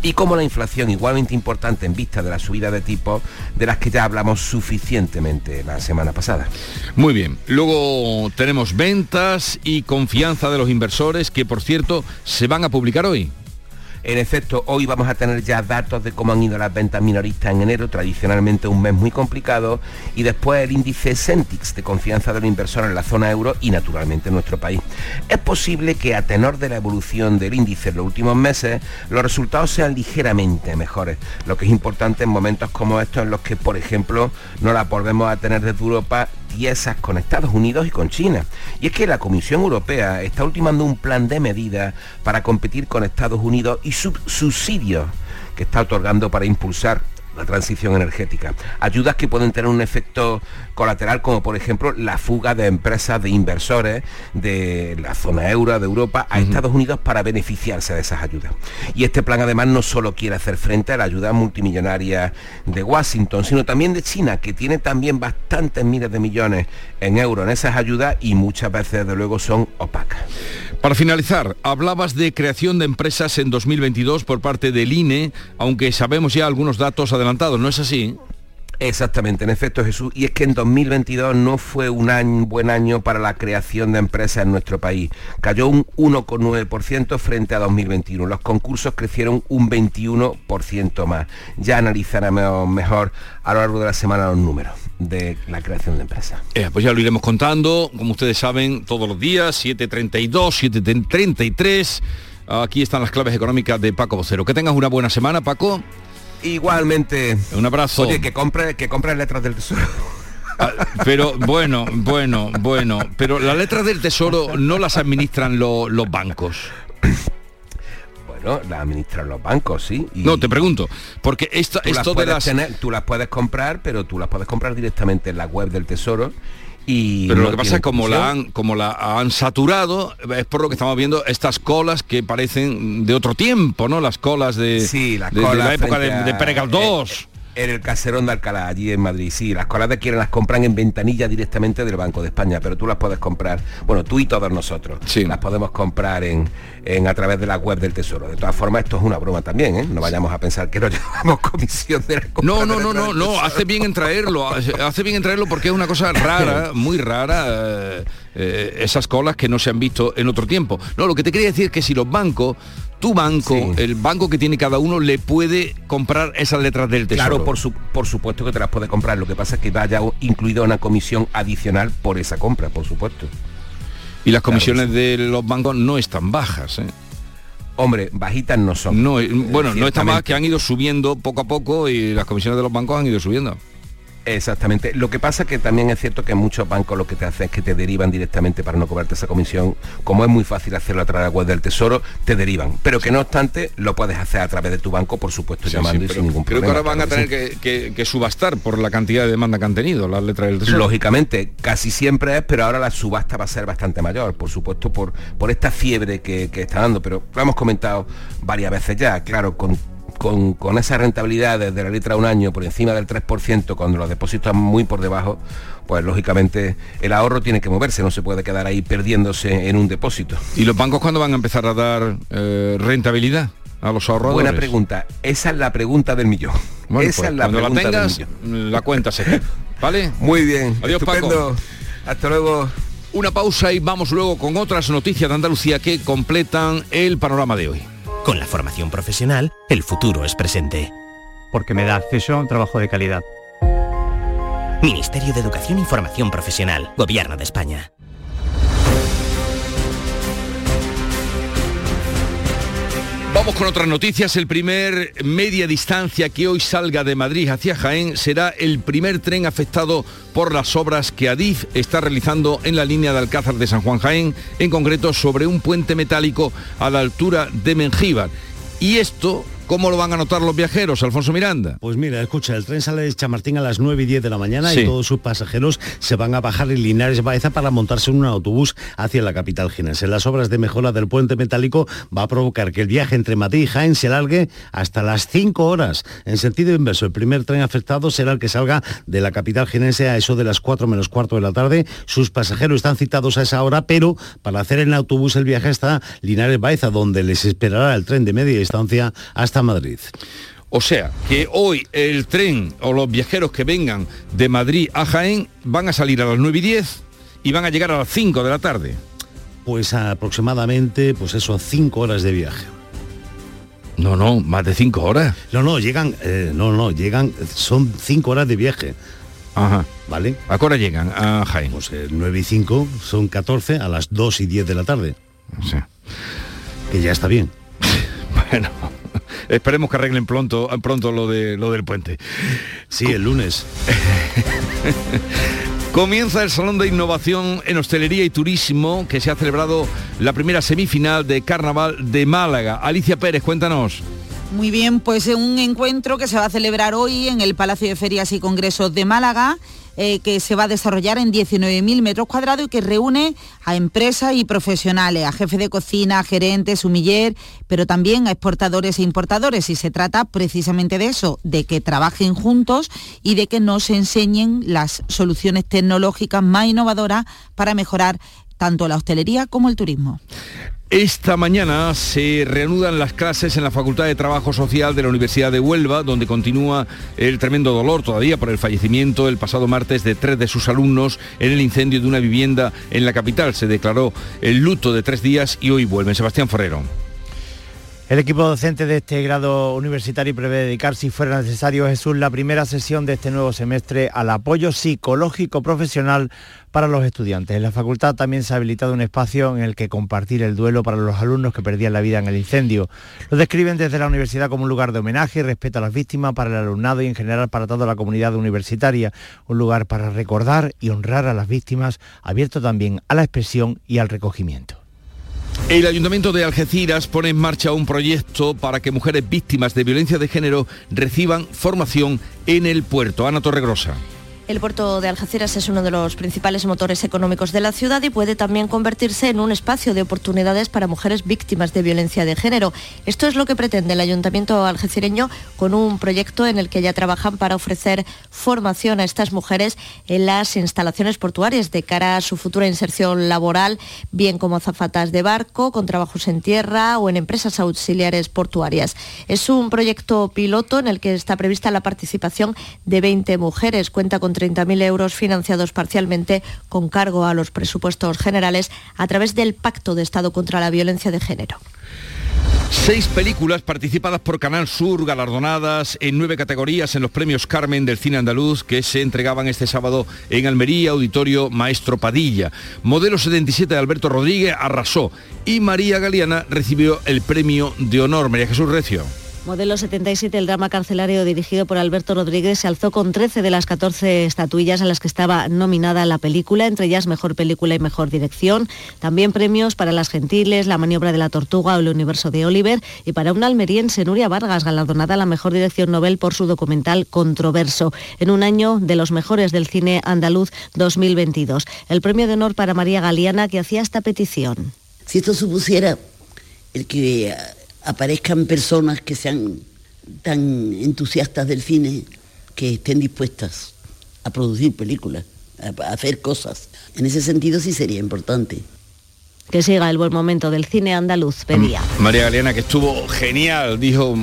y como la inflación igualmente importante en vista de la subida de tipos de las que ya hablamos suficientemente la semana pasada. Muy bien, luego tenemos ventas y confianza de los inversores que por cierto se van a publicar hoy. En efecto, hoy vamos a tener ya datos de cómo han ido las ventas minoristas en enero, tradicionalmente un mes muy complicado, y después el índice Centix de confianza de los inversores en la zona euro y naturalmente en nuestro país. Es posible que a tenor de la evolución del índice en los últimos meses, los resultados sean ligeramente mejores, lo que es importante en momentos como estos en los que, por ejemplo, no la volvemos a tener desde Europa con Estados Unidos y con China. Y es que la Comisión Europea está ultimando un plan de medidas para competir con Estados Unidos y subsidios que está otorgando para impulsar la transición energética. Ayudas que pueden tener un efecto colateral como por ejemplo la fuga de empresas, de inversores de la zona euro, de Europa, a Estados Unidos para beneficiarse de esas ayudas. Y este plan además no solo quiere hacer frente a la ayuda multimillonaria de Washington, sino también de China, que tiene también bastantes miles de millones en euros en esas ayudas y muchas veces de luego son opacas. Para finalizar, hablabas de creación de empresas en 2022 por parte del INE, aunque sabemos ya algunos datos adelantados, ¿no es así? Exactamente, en efecto Jesús, y es que en 2022 no fue un buen año para la creación de empresas en nuestro país. Cayó un 1,9% frente a 2021. Los concursos crecieron un 21% más. Ya analizaremos mejor a lo largo de la semana los números de la creación de empresas. Eh, pues ya lo iremos contando, como ustedes saben, todos los días, 7.32, 7.33. Aquí están las claves económicas de Paco Vocero. Que tengas una buena semana, Paco. Igualmente. Un abrazo. Oye, que compre, que compre letras del tesoro. Ah, pero bueno, bueno, bueno, pero las letras del tesoro no las administran los bancos. Bueno, las administran los bancos, sí. no, te pregunto, porque esto, esto de las... tú las puedes comprar, pero tú las puedes comprar directamente en la web del tesoro pero lo que pasa es como la han como la han saturado es por lo que estamos viendo estas colas que parecen de otro tiempo no las colas de, sí, la época de, de Pérez Galdós en el caserón de Alcalá, allí en Madrid, sí. Las colas de quienes las compran en ventanilla directamente del Banco de España, pero tú las puedes comprar, bueno, tú y todos nosotros, sí. las podemos comprar en, en, a través de la web del Tesoro. De todas formas, esto es una broma también, ¿eh? No vayamos a pensar que nos llevamos comisión de la No, no, no, no, no, hace bien en traerlo, hace bien en traerlo porque es una cosa rara, muy rara, eh, eh, esas colas que no se han visto en otro tiempo. No, lo que te quería decir es que si los bancos tu banco, el banco que tiene cada uno, le puede comprar esas letras del tesoro. Claro, por, por supuesto que te las puede comprar. Lo que pasa es que vaya incluido una comisión adicional por esa compra, por supuesto. Y las comisiones de los bancos no están bajas. ¿eh? Hombre, bajitas no son. No, bueno, no están más que han ido subiendo poco a poco y las comisiones de los bancos han ido subiendo. Exactamente. Lo que pasa que también es cierto que muchos bancos lo que te hacen es que te derivan directamente para no cobrarte esa comisión. Como es muy fácil hacerlo a través de la web del Tesoro, te derivan. Pero que no obstante, lo puedes hacer a través de tu banco, por supuesto, llamando y sin ningún problema. Creo que ahora van a tener que, subastar por la cantidad de demanda que han tenido las letras del Tesoro. Lógicamente, casi siempre es, pero ahora la subasta va a ser bastante mayor, por supuesto, por, por esta fiebre que, que está dando. Pero lo hemos comentado varias veces ya, claro, con con, esa rentabilidad desde la letra un año por encima del 3%, cuando los depósitos están muy por debajo, pues lógicamente el ahorro tiene que moverse, no se puede quedar ahí perdiéndose en un depósito. ¿Y los bancos cuándo van a empezar a dar eh, rentabilidad? a los ahorradores? Buena pregunta. Esa es la pregunta del millón. Esa es pues, la cuando la tengas, la cuenta ¿Vale? Muy bien. Adiós, Paco. Hasta luego. Una pausa y vamos luego con otras noticias de Andalucía que completan el panorama de hoy. Con la formación profesional, el futuro es presente. Porque me da acceso a un trabajo de calidad. Ministerio de Educación y Formación Profesional, Gobierno de España. Vamos con otras noticias. El primer media distancia que hoy salga de Madrid hacia Jaén será el primer tren afectado por las obras que Adif está realizando en la línea de Alcázar de San Juan Jaén, en concreto sobre un puente metálico a la altura de Mengíbar. Y esto ¿Cómo lo van a notar los viajeros, Alfonso Miranda? Pues mira, escucha, el tren sale de Chamartín a las 9 y 10 de la mañana Sí. y todos sus pasajeros se van a bajar en Linares Baeza para montarse en un autobús hacia la capital jienense. Las obras de mejora del puente metálico va a provocar que el viaje entre Madrid y Jaén se alargue hasta las 5 horas. En sentido inverso, el primer tren afectado será el que salga de la capital jienense a eso de las 4 menos cuarto de la tarde. Sus pasajeros están citados a esa hora, pero para hacer en autobús el viaje hasta Linares Baeza, donde les esperará el tren de media distancia hasta Madrid. O sea, que hoy el tren o los viajeros que vengan de Madrid a Jaén van a salir a las 9 y 10 y van a llegar a las 5 de la tarde. Pues aproximadamente, pues eso, 5 horas de viaje. No, no, más de 5 horas. No, no, llegan, eh, no, no, llegan, son 5 horas de viaje. Ajá. ¿Vale? ¿A qué hora llegan a Jaén? Pues eh, 9 y 5 son 14 a las 2 y 10 de la tarde. Sí. Que ya está bien. Bueno, esperemos que arreglen pronto, pronto lo, de, lo del puente. Sí, el lunes. Comienza el Salón de Innovación en Hostelería y Turismo, que se ha celebrado la primera semifinal de Carnaval de Málaga. Alicia Pérez, cuéntanos. Muy bien, pues un encuentro que se va a celebrar hoy en el Palacio de Ferias y Congresos de Málaga. Eh, que se va a desarrollar en 19.000 metros cuadrados y que reúne a empresas y profesionales, a jefes de cocina, a gerentes, sumiller, pero también a exportadores e importadores. Y se trata precisamente de eso, de que trabajen juntos y de que nos enseñen las soluciones tecnológicas más innovadoras para mejorar tanto la hostelería como el turismo. Esta mañana se reanudan las clases en la Facultad de Trabajo Social de la Universidad de Huelva, donde continúa el tremendo dolor todavía por el fallecimiento el pasado martes de tres de sus alumnos en el incendio de una vivienda en la capital. Se declaró el luto de tres días y hoy vuelven. Sebastián Ferrero. El equipo docente de este grado universitario prevé dedicar, si fuera necesario, Jesús, la primera sesión de este nuevo semestre al apoyo psicológico profesional para los estudiantes. En la facultad también se ha habilitado un espacio en el que compartir el duelo para los alumnos que perdían la vida en el incendio. Lo describen desde la universidad como un lugar de homenaje y respeto a las víctimas para el alumnado y en general para toda la comunidad universitaria. Un lugar para recordar y honrar a las víctimas, abierto también a la expresión y al recogimiento. El Ayuntamiento de Algeciras pone en marcha un proyecto para que mujeres víctimas de violencia de género reciban formación en el puerto. Ana Torregrosa. El puerto de Algeciras es uno de los principales motores económicos de la ciudad y puede también convertirse en un espacio de oportunidades para mujeres víctimas de violencia de género. Esto es lo que pretende el ayuntamiento algecireño con un proyecto en el que ya trabajan para ofrecer formación a estas mujeres en las instalaciones portuarias de cara a su futura inserción laboral, bien como azafatas de barco, con trabajos en tierra o en empresas auxiliares portuarias. Es un proyecto piloto en el que está prevista la participación de 20 mujeres. Cuenta con 30.000 euros financiados parcialmente con cargo a los presupuestos generales a través del Pacto de Estado contra la Violencia de Género. Seis películas participadas por Canal Sur, galardonadas en nueve categorías en los premios Carmen del cine andaluz que se entregaban este sábado en Almería, Auditorio Maestro Padilla. Modelo 77 de Alberto Rodríguez arrasó y María Galeana recibió el premio de honor. María Jesús Recio. Modelo 77, el drama carcelario dirigido por Alberto Rodríguez, se alzó con 13 de las 14 estatuillas en las que estaba nominada la película, entre ellas Mejor Película y Mejor Dirección. También premios para Las Gentiles, La Maniobra de la Tortuga o El Universo de Oliver y para una almeriense, Nuria Vargas, galardonada a la Mejor Dirección Nobel por su documental Controverso, en un año de los mejores del cine andaluz 2022. El premio de honor para María Galeana, que hacía esta petición. Si esto supusiera el que aparezcan personas que sean tan entusiastas del cine, que estén dispuestas a producir películas, a, a hacer cosas. En ese sentido sí sería importante. Que siga el buen momento del cine andaluz, pedía. María Galeana, que estuvo genial, dijo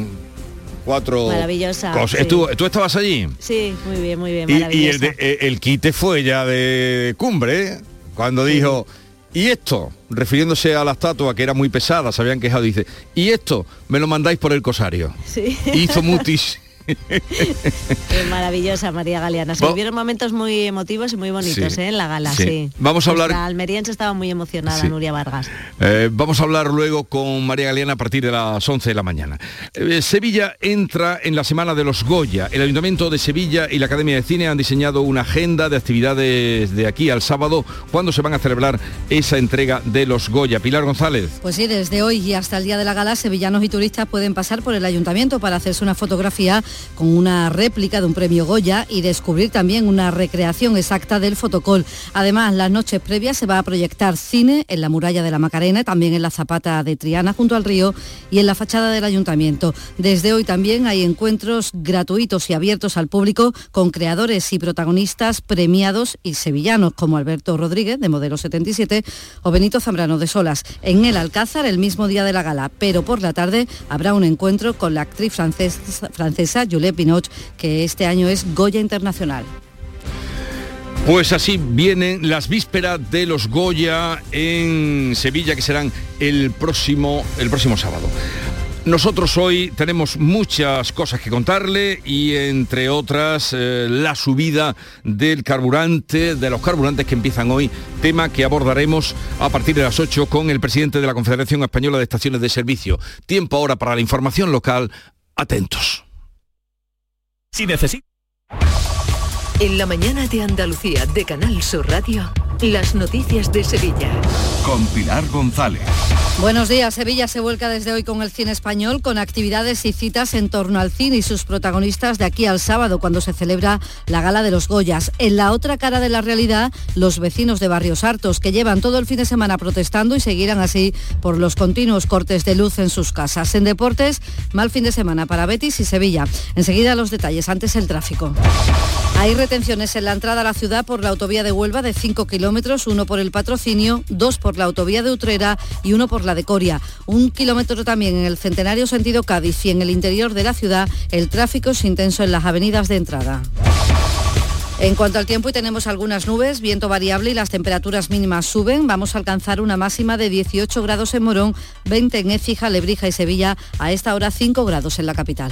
cuatro Maravillosa, cosas. sí. Estuvo- ¿Tú estabas allí? Sí, muy bien, muy bien, Y, y el, de- eh, el quite fue ya de cumbre, ¿eh? cuando dijo, y esto, refiriéndose a la estatua que era muy pesada, se habían quejado, dice, y esto me lo mandáis por el cosario. Sí. Hizo mutis Qué maravillosa María Galeana. Se vivieron momentos muy emotivos y muy bonitos Sí. ¿eh? en la gala, Sí. sí. Vamos a hablar- La almeriense estaba muy emocionada, Sí. Nuria Vargas. Eh, vamos a hablar luego con María Galeana a partir de las 11 de la mañana. Eh, Sevilla entra en la semana de los Goya. El Ayuntamiento de Sevilla y la Academia de Cine han diseñado una agenda de actividades de aquí al sábado, cuando se van a celebrar esa entrega de los Goya. Pilar González. Pues sí, desde hoy y hasta el día de la gala, sevillanos y turistas pueden pasar por el ayuntamiento para hacerse una fotografía con una réplica de un premio Goya y descubrir también una recreación exacta del fotocol. Además, las noches previas se va a proyectar cine en la muralla de la Macarena, también en la Zapata de Triana junto al río y en la fachada del ayuntamiento. Desde hoy también hay encuentros gratuitos y abiertos al público con creadores y protagonistas premiados y sevillanos como Alberto Rodríguez de Modelo 77 o Benito Zambrano de Solas en el Alcázar el mismo día de la gala, pero por la tarde habrá un encuentro con la actriz francesa, francesa Juliette Binoche, que este año es Goya Internacional. Pues así vienen las vísperas de los Goya en Sevilla, que serán el próximo, el próximo sábado. Nosotros hoy tenemos muchas cosas que contarle y entre otras eh, la subida del carburante, de los carburantes que empiezan hoy, tema que abordaremos a partir de las 8 con el presidente de la Confederación Española de Estaciones de Servicio. Tiempo ahora para la información local. Atentos. Si necesita En la mañana de Andalucía de Canal Sur Radio, las noticias de Sevilla. Con Pilar González. Buenos días, Sevilla se vuelca desde hoy con el cine español, con actividades y citas en torno al cine y sus protagonistas de aquí al sábado, cuando se celebra la Gala de los Goyas. En la otra cara de la realidad, los vecinos de Barrios Hartos, que llevan todo el fin de semana protestando y seguirán así por los continuos cortes de luz en sus casas. En deportes, mal fin de semana para Betis y Sevilla. Enseguida los detalles, antes el tráfico. Hay retenciones en la entrada a la ciudad por la autovía de Huelva de 5 kilómetros, uno por el patrocinio, dos por la autovía de Utrera y uno por la de Coria. Un kilómetro también en el centenario sentido Cádiz y en el interior de la ciudad el tráfico es intenso en las avenidas de entrada. En cuanto al tiempo, y tenemos algunas nubes, viento variable y las temperaturas mínimas suben. Vamos a alcanzar una máxima de 18 grados en Morón, 20 en Écija, Lebrija y Sevilla. A esta hora 5 grados en la capital.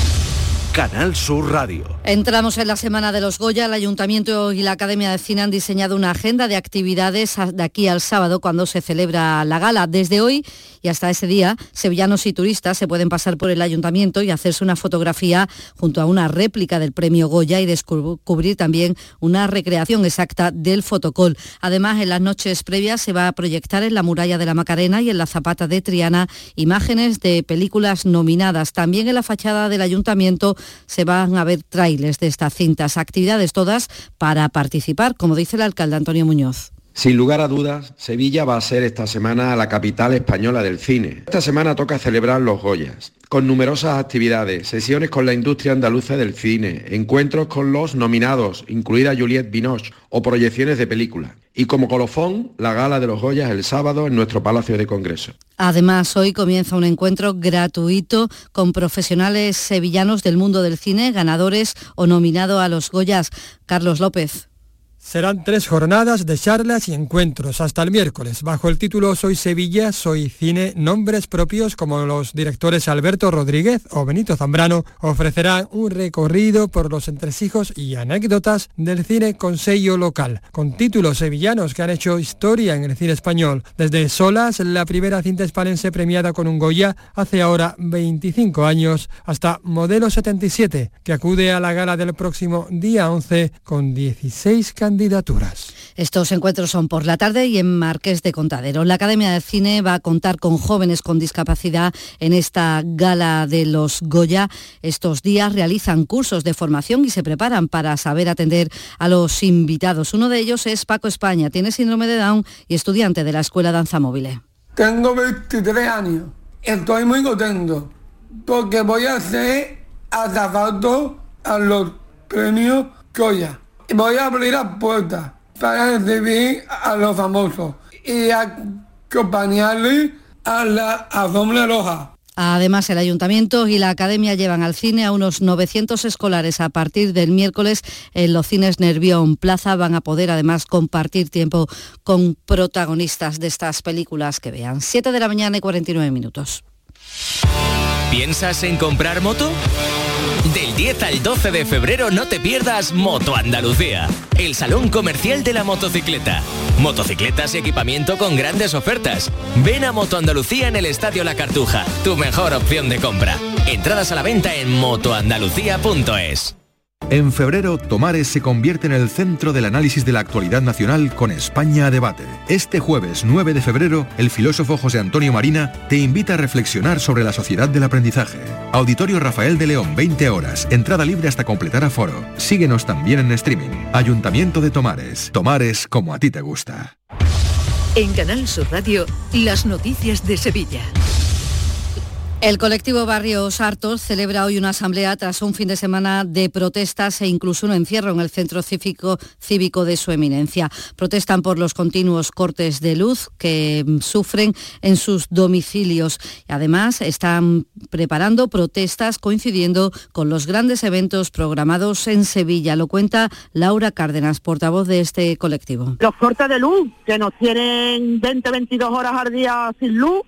Canal Sur Radio. Entramos en la semana de los Goya. El Ayuntamiento y la Academia de Cine han diseñado una agenda de actividades de aquí al sábado cuando se celebra la gala. Desde hoy y hasta ese día, sevillanos y turistas se pueden pasar por el Ayuntamiento y hacerse una fotografía junto a una réplica del premio Goya y descubrir también una recreación exacta del fotocol. Además, en las noches previas se va a proyectar en la muralla de la Macarena y en la Zapata de Triana imágenes de películas nominadas. También en la fachada del Ayuntamiento se van a ver trailers de estas cintas, actividades todas para participar, como dice el alcalde Antonio Muñoz. Sin lugar a dudas, Sevilla va a ser esta semana la capital española del cine. Esta semana toca celebrar los Goyas, con numerosas actividades, sesiones con la industria andaluza del cine, encuentros con los nominados, incluida Juliette Binoche, o proyecciones de películas. Y como colofón, la gala de los Goyas el sábado en nuestro Palacio de Congreso. Además, hoy comienza un encuentro gratuito con profesionales sevillanos del mundo del cine, ganadores o nominados a los Goyas. Carlos López. Serán tres jornadas de charlas y encuentros hasta el miércoles, bajo el título Soy Sevilla, Soy Cine. Nombres propios como los directores Alberto Rodríguez o Benito Zambrano ofrecerán un recorrido por los entresijos y anécdotas del cine con sello local, con títulos sevillanos que han hecho historia en el cine español. Desde Solas, la primera cinta hispalense premiada con un Goya hace ahora 25 años, hasta Modelo 77, que acude a la gala del próximo día 11 con 16 candidatos candidaturas. Estos encuentros son por la tarde y en Marqués de Contadero. La Academia de Cine va a contar con jóvenes con discapacidad en esta gala de los Goya. Estos días realizan cursos de formación y se preparan para saber atender a los invitados. Uno de ellos es Paco España, tiene síndrome de Down y estudiante de la Escuela Danza Móvil. Tengo 23 años. Estoy muy contento porque voy a ser azafato a los premios Goya. Voy a abrir las puertas para recibir a los famosos y acompañarle a la alfombra roja. Además, el ayuntamiento y la academia llevan al cine a unos 900 escolares a partir del miércoles en los cines Nervión Plaza. Van a poder además compartir tiempo con protagonistas de estas películas que vean. 7 de la mañana y 49 minutos. ¿Piensas en comprar moto? Del 10 al 12 de febrero no te pierdas Moto Andalucía, el salón comercial de la motocicleta. Motocicletas y equipamiento con grandes ofertas. Ven a Moto Andalucía en el Estadio La Cartuja, tu mejor opción de compra. Entradas a la venta en motoandalucía.es. En febrero, Tomares se convierte en el centro del análisis de la actualidad nacional con España a debate. Este jueves 9 de febrero, el filósofo José Antonio Marina te invita a reflexionar sobre la sociedad del aprendizaje. Auditorio Rafael de León, 20 horas, entrada libre hasta completar aforo. Síguenos también en streaming. Ayuntamiento de Tomares. Tomares como a ti te gusta. En Canal Sur Radio, las noticias de Sevilla. El colectivo Barrio Sartos celebra hoy una asamblea tras un fin de semana de protestas e incluso un encierro en el centro cívico, cívico de su eminencia. Protestan por los continuos cortes de luz que sufren en sus domicilios. Además, están preparando protestas coincidiendo con los grandes eventos programados en Sevilla. Lo cuenta Laura Cárdenas, portavoz de este colectivo. Los cortes de luz, que nos tienen 20-22 horas al día sin luz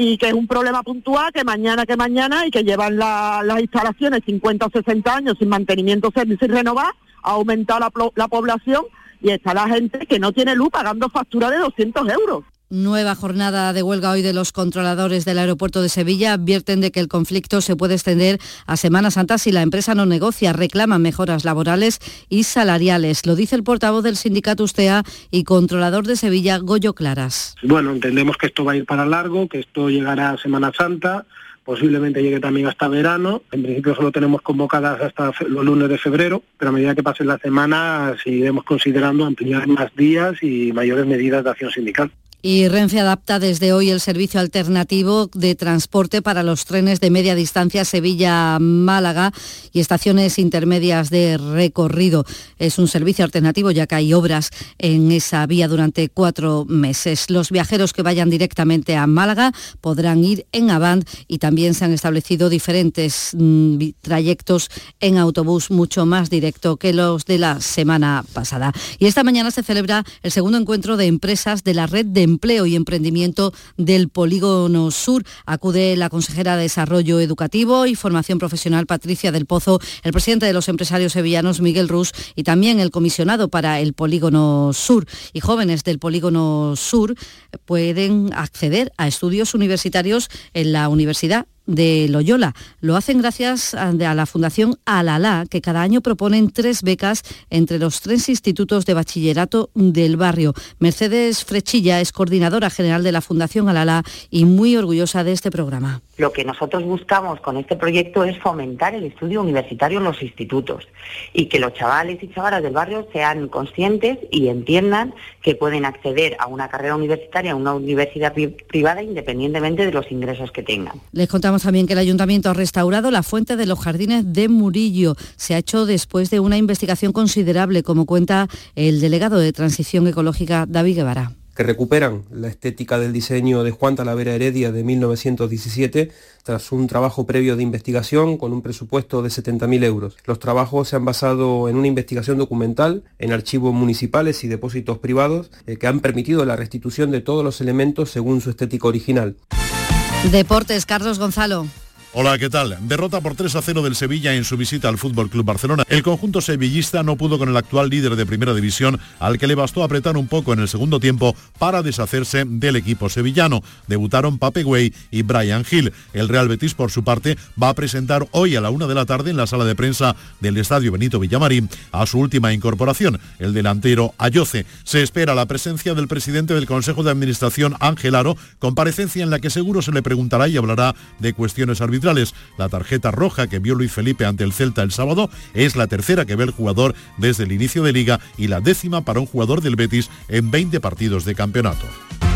y que es un problema puntual que mañana que mañana y que llevan las instalaciones 50 o 60 años sin mantenimiento sin renovar, ha aumentado la, la población y está la gente que no tiene luz pagando factura de 200 euros. Nueva jornada de huelga hoy de los controladores del aeropuerto de Sevilla. Advierten de que el conflicto se puede extender a Semana Santa si la empresa no negocia. Reclaman mejoras laborales y salariales. Lo dice el portavoz del sindicato USTEA y controlador de Sevilla, Goyo Claras. Bueno, entendemos que esto va a ir para largo, que esto llegará a Semana Santa posiblemente llegue también hasta verano. En principio solo tenemos convocadas hasta los lunes de febrero, pero a medida que pase la semana seguiremos considerando ampliar más días y mayores medidas de acción sindical. Y Renfe adapta desde hoy el servicio alternativo de transporte para los trenes de media distancia Sevilla-Málaga y estaciones intermedias de recorrido. Es un servicio alternativo ya que hay obras en esa vía durante cuatro meses. Los viajeros que vayan directamente a Málaga podrán ir en Avant y también se han establecido diferentes mm, trayectos en autobús mucho más directo que los de la semana pasada. Y esta mañana se celebra el segundo encuentro de empresas de la red de Empleo y Emprendimiento del Polígono Sur. Acude la consejera de Desarrollo Educativo y Formación Profesional Patricia del Pozo, el presidente de los empresarios sevillanos Miguel Rus y también el comisionado para el Polígono Sur. Y jóvenes del Polígono Sur pueden acceder a estudios universitarios en la Universidad de Loyola. Lo hacen gracias a, la Fundación Alala, que cada año proponen tres becas entre los tres institutos de bachillerato del barrio. Mercedes Frechilla es coordinadora general de la Fundación Alala y muy orgullosa de este programa. Lo que nosotros buscamos con este proyecto es fomentar el estudio universitario en los institutos y que los chavales y chavalas del barrio sean conscientes y entiendan que pueden acceder a una carrera universitaria en una universidad privada independientemente de los ingresos que tengan. Les contamos también que el ayuntamiento ha restaurado la fuente de los jardines de Murillo. Se ha hecho después de una investigación considerable, como cuenta el delegado de Transición Ecológica, David Guevara que recuperan la estética del diseño de Juan Talavera Heredia de 1917 tras un trabajo previo de investigación con un presupuesto de 70.000 euros. Los trabajos se han basado en una investigación documental, en archivos municipales y depósitos privados eh, que han permitido la restitución de todos los elementos según su estética original. Deportes, Carlos Gonzalo. Hola, ¿qué tal? Derrota por 3 a 0 del Sevilla en su visita al Fútbol Club Barcelona. El conjunto sevillista no pudo con el actual líder de Primera División, al que le bastó apretar un poco en el segundo tiempo para deshacerse del equipo sevillano. Debutaron Pape Güey y Brian Hill. El Real Betis, por su parte, va a presentar hoy a la una de la tarde en la sala de prensa del Estadio Benito Villamarín a su última incorporación, el delantero Ayoce. Se espera la presencia del presidente del Consejo de Administración, Ángel Aro, comparecencia en la que seguro se le preguntará y hablará de cuestiones la tarjeta roja que vio Luis Felipe ante el Celta el sábado es la tercera que ve el jugador desde el inicio de liga y la décima para un jugador del Betis en 20 partidos de campeonato.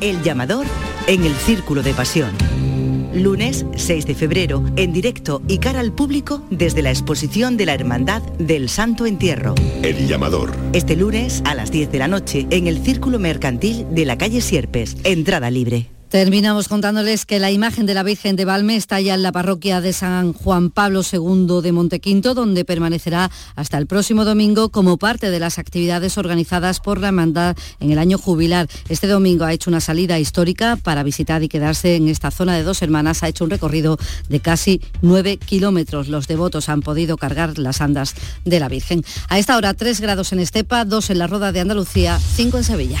El llamador en el Círculo de Pasión. Lunes 6 de febrero, en directo y cara al público desde la exposición de la Hermandad del Santo Entierro. El llamador. Este lunes a las 10 de la noche en el Círculo Mercantil de la calle Sierpes. Entrada libre. Terminamos contándoles que la imagen de la Virgen de Valme está ya en la parroquia de San Juan Pablo II de Montequinto, donde permanecerá hasta el próximo domingo como parte de las actividades organizadas por la hermandad en el año jubilar. Este domingo ha hecho una salida histórica para visitar y quedarse en esta zona de dos hermanas. Ha hecho un recorrido de casi nueve kilómetros. Los devotos han podido cargar las andas de la Virgen. A esta hora, tres grados en Estepa, dos en la Roda de Andalucía, cinco en Sevilla.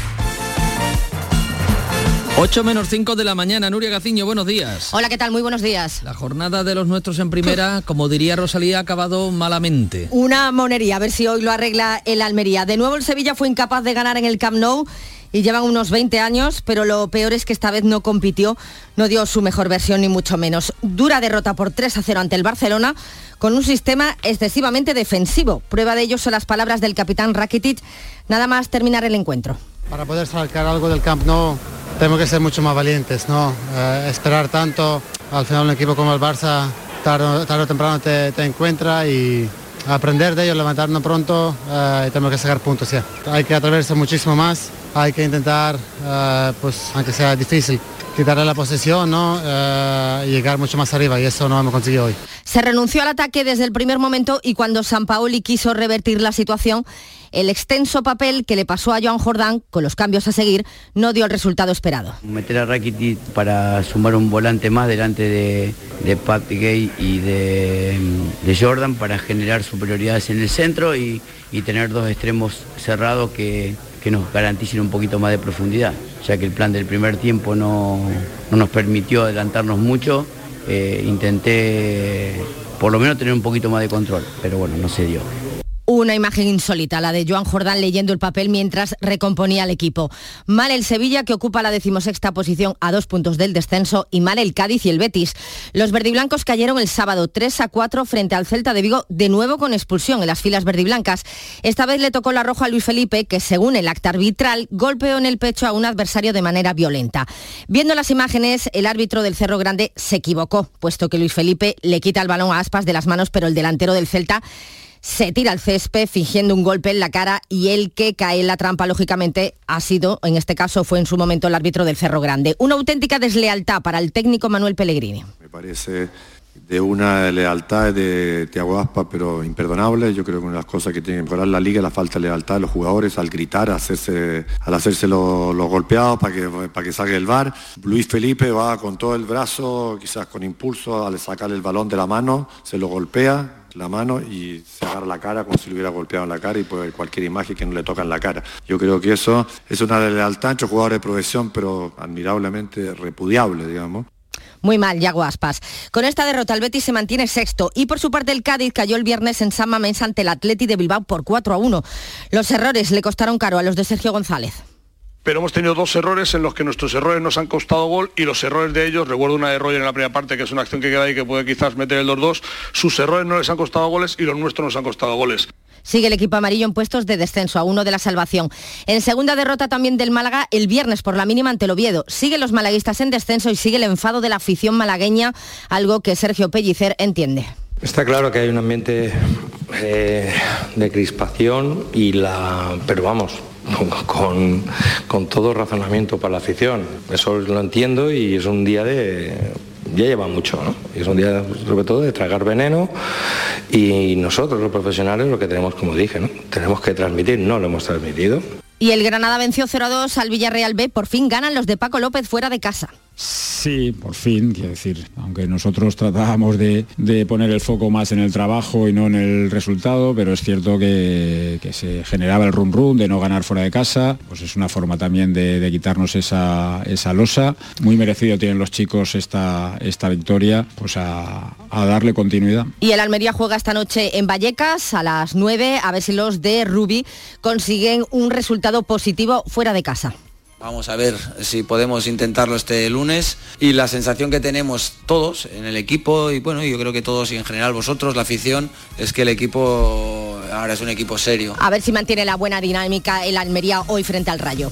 8 menos 5 de la mañana, Nuria Gaciño, buenos días. Hola, ¿qué tal? Muy buenos días. La jornada de los nuestros en primera, como diría Rosalía, ha acabado malamente. Una monería, a ver si hoy lo arregla el Almería. De nuevo el Sevilla fue incapaz de ganar en el Camp Nou y llevan unos 20 años, pero lo peor es que esta vez no compitió, no dio su mejor versión ni mucho menos. Dura derrota por 3 a 0 ante el Barcelona con un sistema excesivamente defensivo. Prueba de ello son las palabras del capitán Rakitic nada más terminar el encuentro. Para poder sacar algo del Camp Nou tenemos que ser mucho más valientes, ¿no? Eh, esperar tanto, al final un equipo como el Barça tarde, o temprano te, encuentra y aprender de ellos, levantarnos pronto eh, y tenemos que sacar puntos ya. Hay que atreverse muchísimo más, hay que intentar, eh, pues aunque sea difícil, quitarle la posesión ¿no? y llegar mucho más arriba y eso no hemos conseguido hoy. Se renunció al ataque desde el primer momento y cuando San Paoli quiso revertir la situación, el extenso papel que le pasó a Joan Jordán con los cambios a seguir no dio el resultado esperado. Meter a Rakitic para sumar un volante más delante de, de Pat Gay y de, Jordan para generar superioridades en el centro y, tener dos extremos cerrados que, nos garanticen un poquito más de profundidad, ya que el plan del primer tiempo no, nos permitió adelantarnos mucho. Eh, intenté por lo menos tener un poquito más de control, pero bueno, no se dio. Una imagen insólita, la de Joan Jordán leyendo el papel mientras recomponía al equipo. Mal el Sevilla, que ocupa la decimosexta posición a dos puntos del descenso, y mal el Cádiz y el Betis. Los verdiblancos cayeron el sábado 3 a 4 frente al Celta de Vigo, de nuevo con expulsión en las filas verdiblancas. Esta vez le tocó la roja a Luis Felipe, que según el acta arbitral, golpeó en el pecho a un adversario de manera violenta. Viendo las imágenes, el árbitro del Cerro Grande se equivocó, puesto que Luis Felipe le quita el balón a aspas de las manos, pero el delantero del Celta se tira al césped fingiendo un golpe en la cara y el que cae en la trampa, lógicamente, ha sido, en este caso fue en su momento el árbitro del Cerro Grande. Una auténtica deslealtad para el técnico Manuel Pellegrini. Me parece de una lealtad de Tiago Aspa, pero imperdonable. Yo creo que una de las cosas que tiene que mejorar la liga es la falta de lealtad de los jugadores al gritar, hacerse, al hacerse los, golpeados para que, para que salga el bar. Luis Felipe va con todo el brazo, quizás con impulso, al sacar el balón de la mano, se lo golpea, la mano y se agarra la cara como si le hubiera golpeado en la cara y puede cualquier imagen que no le toca en la cara. Yo creo que eso es una lealtad entre jugadores de profesión, pero admirablemente repudiable, digamos. Muy mal, Yago Aspas. Con esta derrota el Betis se mantiene sexto y por su parte el Cádiz cayó el viernes en San Mamés ante el Atleti de Bilbao por 4 a 1. Los errores le costaron caro a los de Sergio González. Pero hemos tenido dos errores en los que nuestros errores nos han costado gol y los errores de ellos, recuerdo una de Roger en la primera parte, que es una acción que queda ahí que puede quizás meter el 2-2, sus errores no les han costado goles y los nuestros nos han costado goles. Sigue el equipo amarillo en puestos de descenso, a uno de la salvación. En segunda derrota también del Málaga el viernes por la mínima ante el Oviedo. Siguen los malaguistas en descenso y sigue el enfado de la afición malagueña, algo que Sergio Pellicer entiende. Está claro que hay un ambiente eh, de crispación y la. pero vamos, con, con, todo razonamiento para la afición. Eso lo entiendo y es un día de ya lleva mucho, ¿no? Y es un día sobre todo de tragar veneno y nosotros los profesionales lo que tenemos, como dije, ¿no? Tenemos que transmitir, no lo hemos transmitido. Y el Granada venció 0-2 al Villarreal B, por fin ganan los de Paco López fuera de casa. Sí, por fin, quiero decir, aunque nosotros tratábamos de, poner el foco más en el trabajo y no en el resultado, pero es cierto que, se generaba el rum rum de no ganar fuera de casa, pues es una forma también de, quitarnos esa, esa, losa. Muy merecido tienen los chicos esta, esta victoria, pues a, a darle continuidad. Y el Almería juega esta noche en Vallecas a las 9, a ver si los de Rubi consiguen un resultado positivo fuera de casa. Vamos a ver si podemos intentarlo este lunes y la sensación que tenemos todos en el equipo y bueno, yo creo que todos y en general vosotros, la afición, es que el equipo ahora es un equipo serio. A ver si mantiene la buena dinámica el Almería hoy frente al Rayo.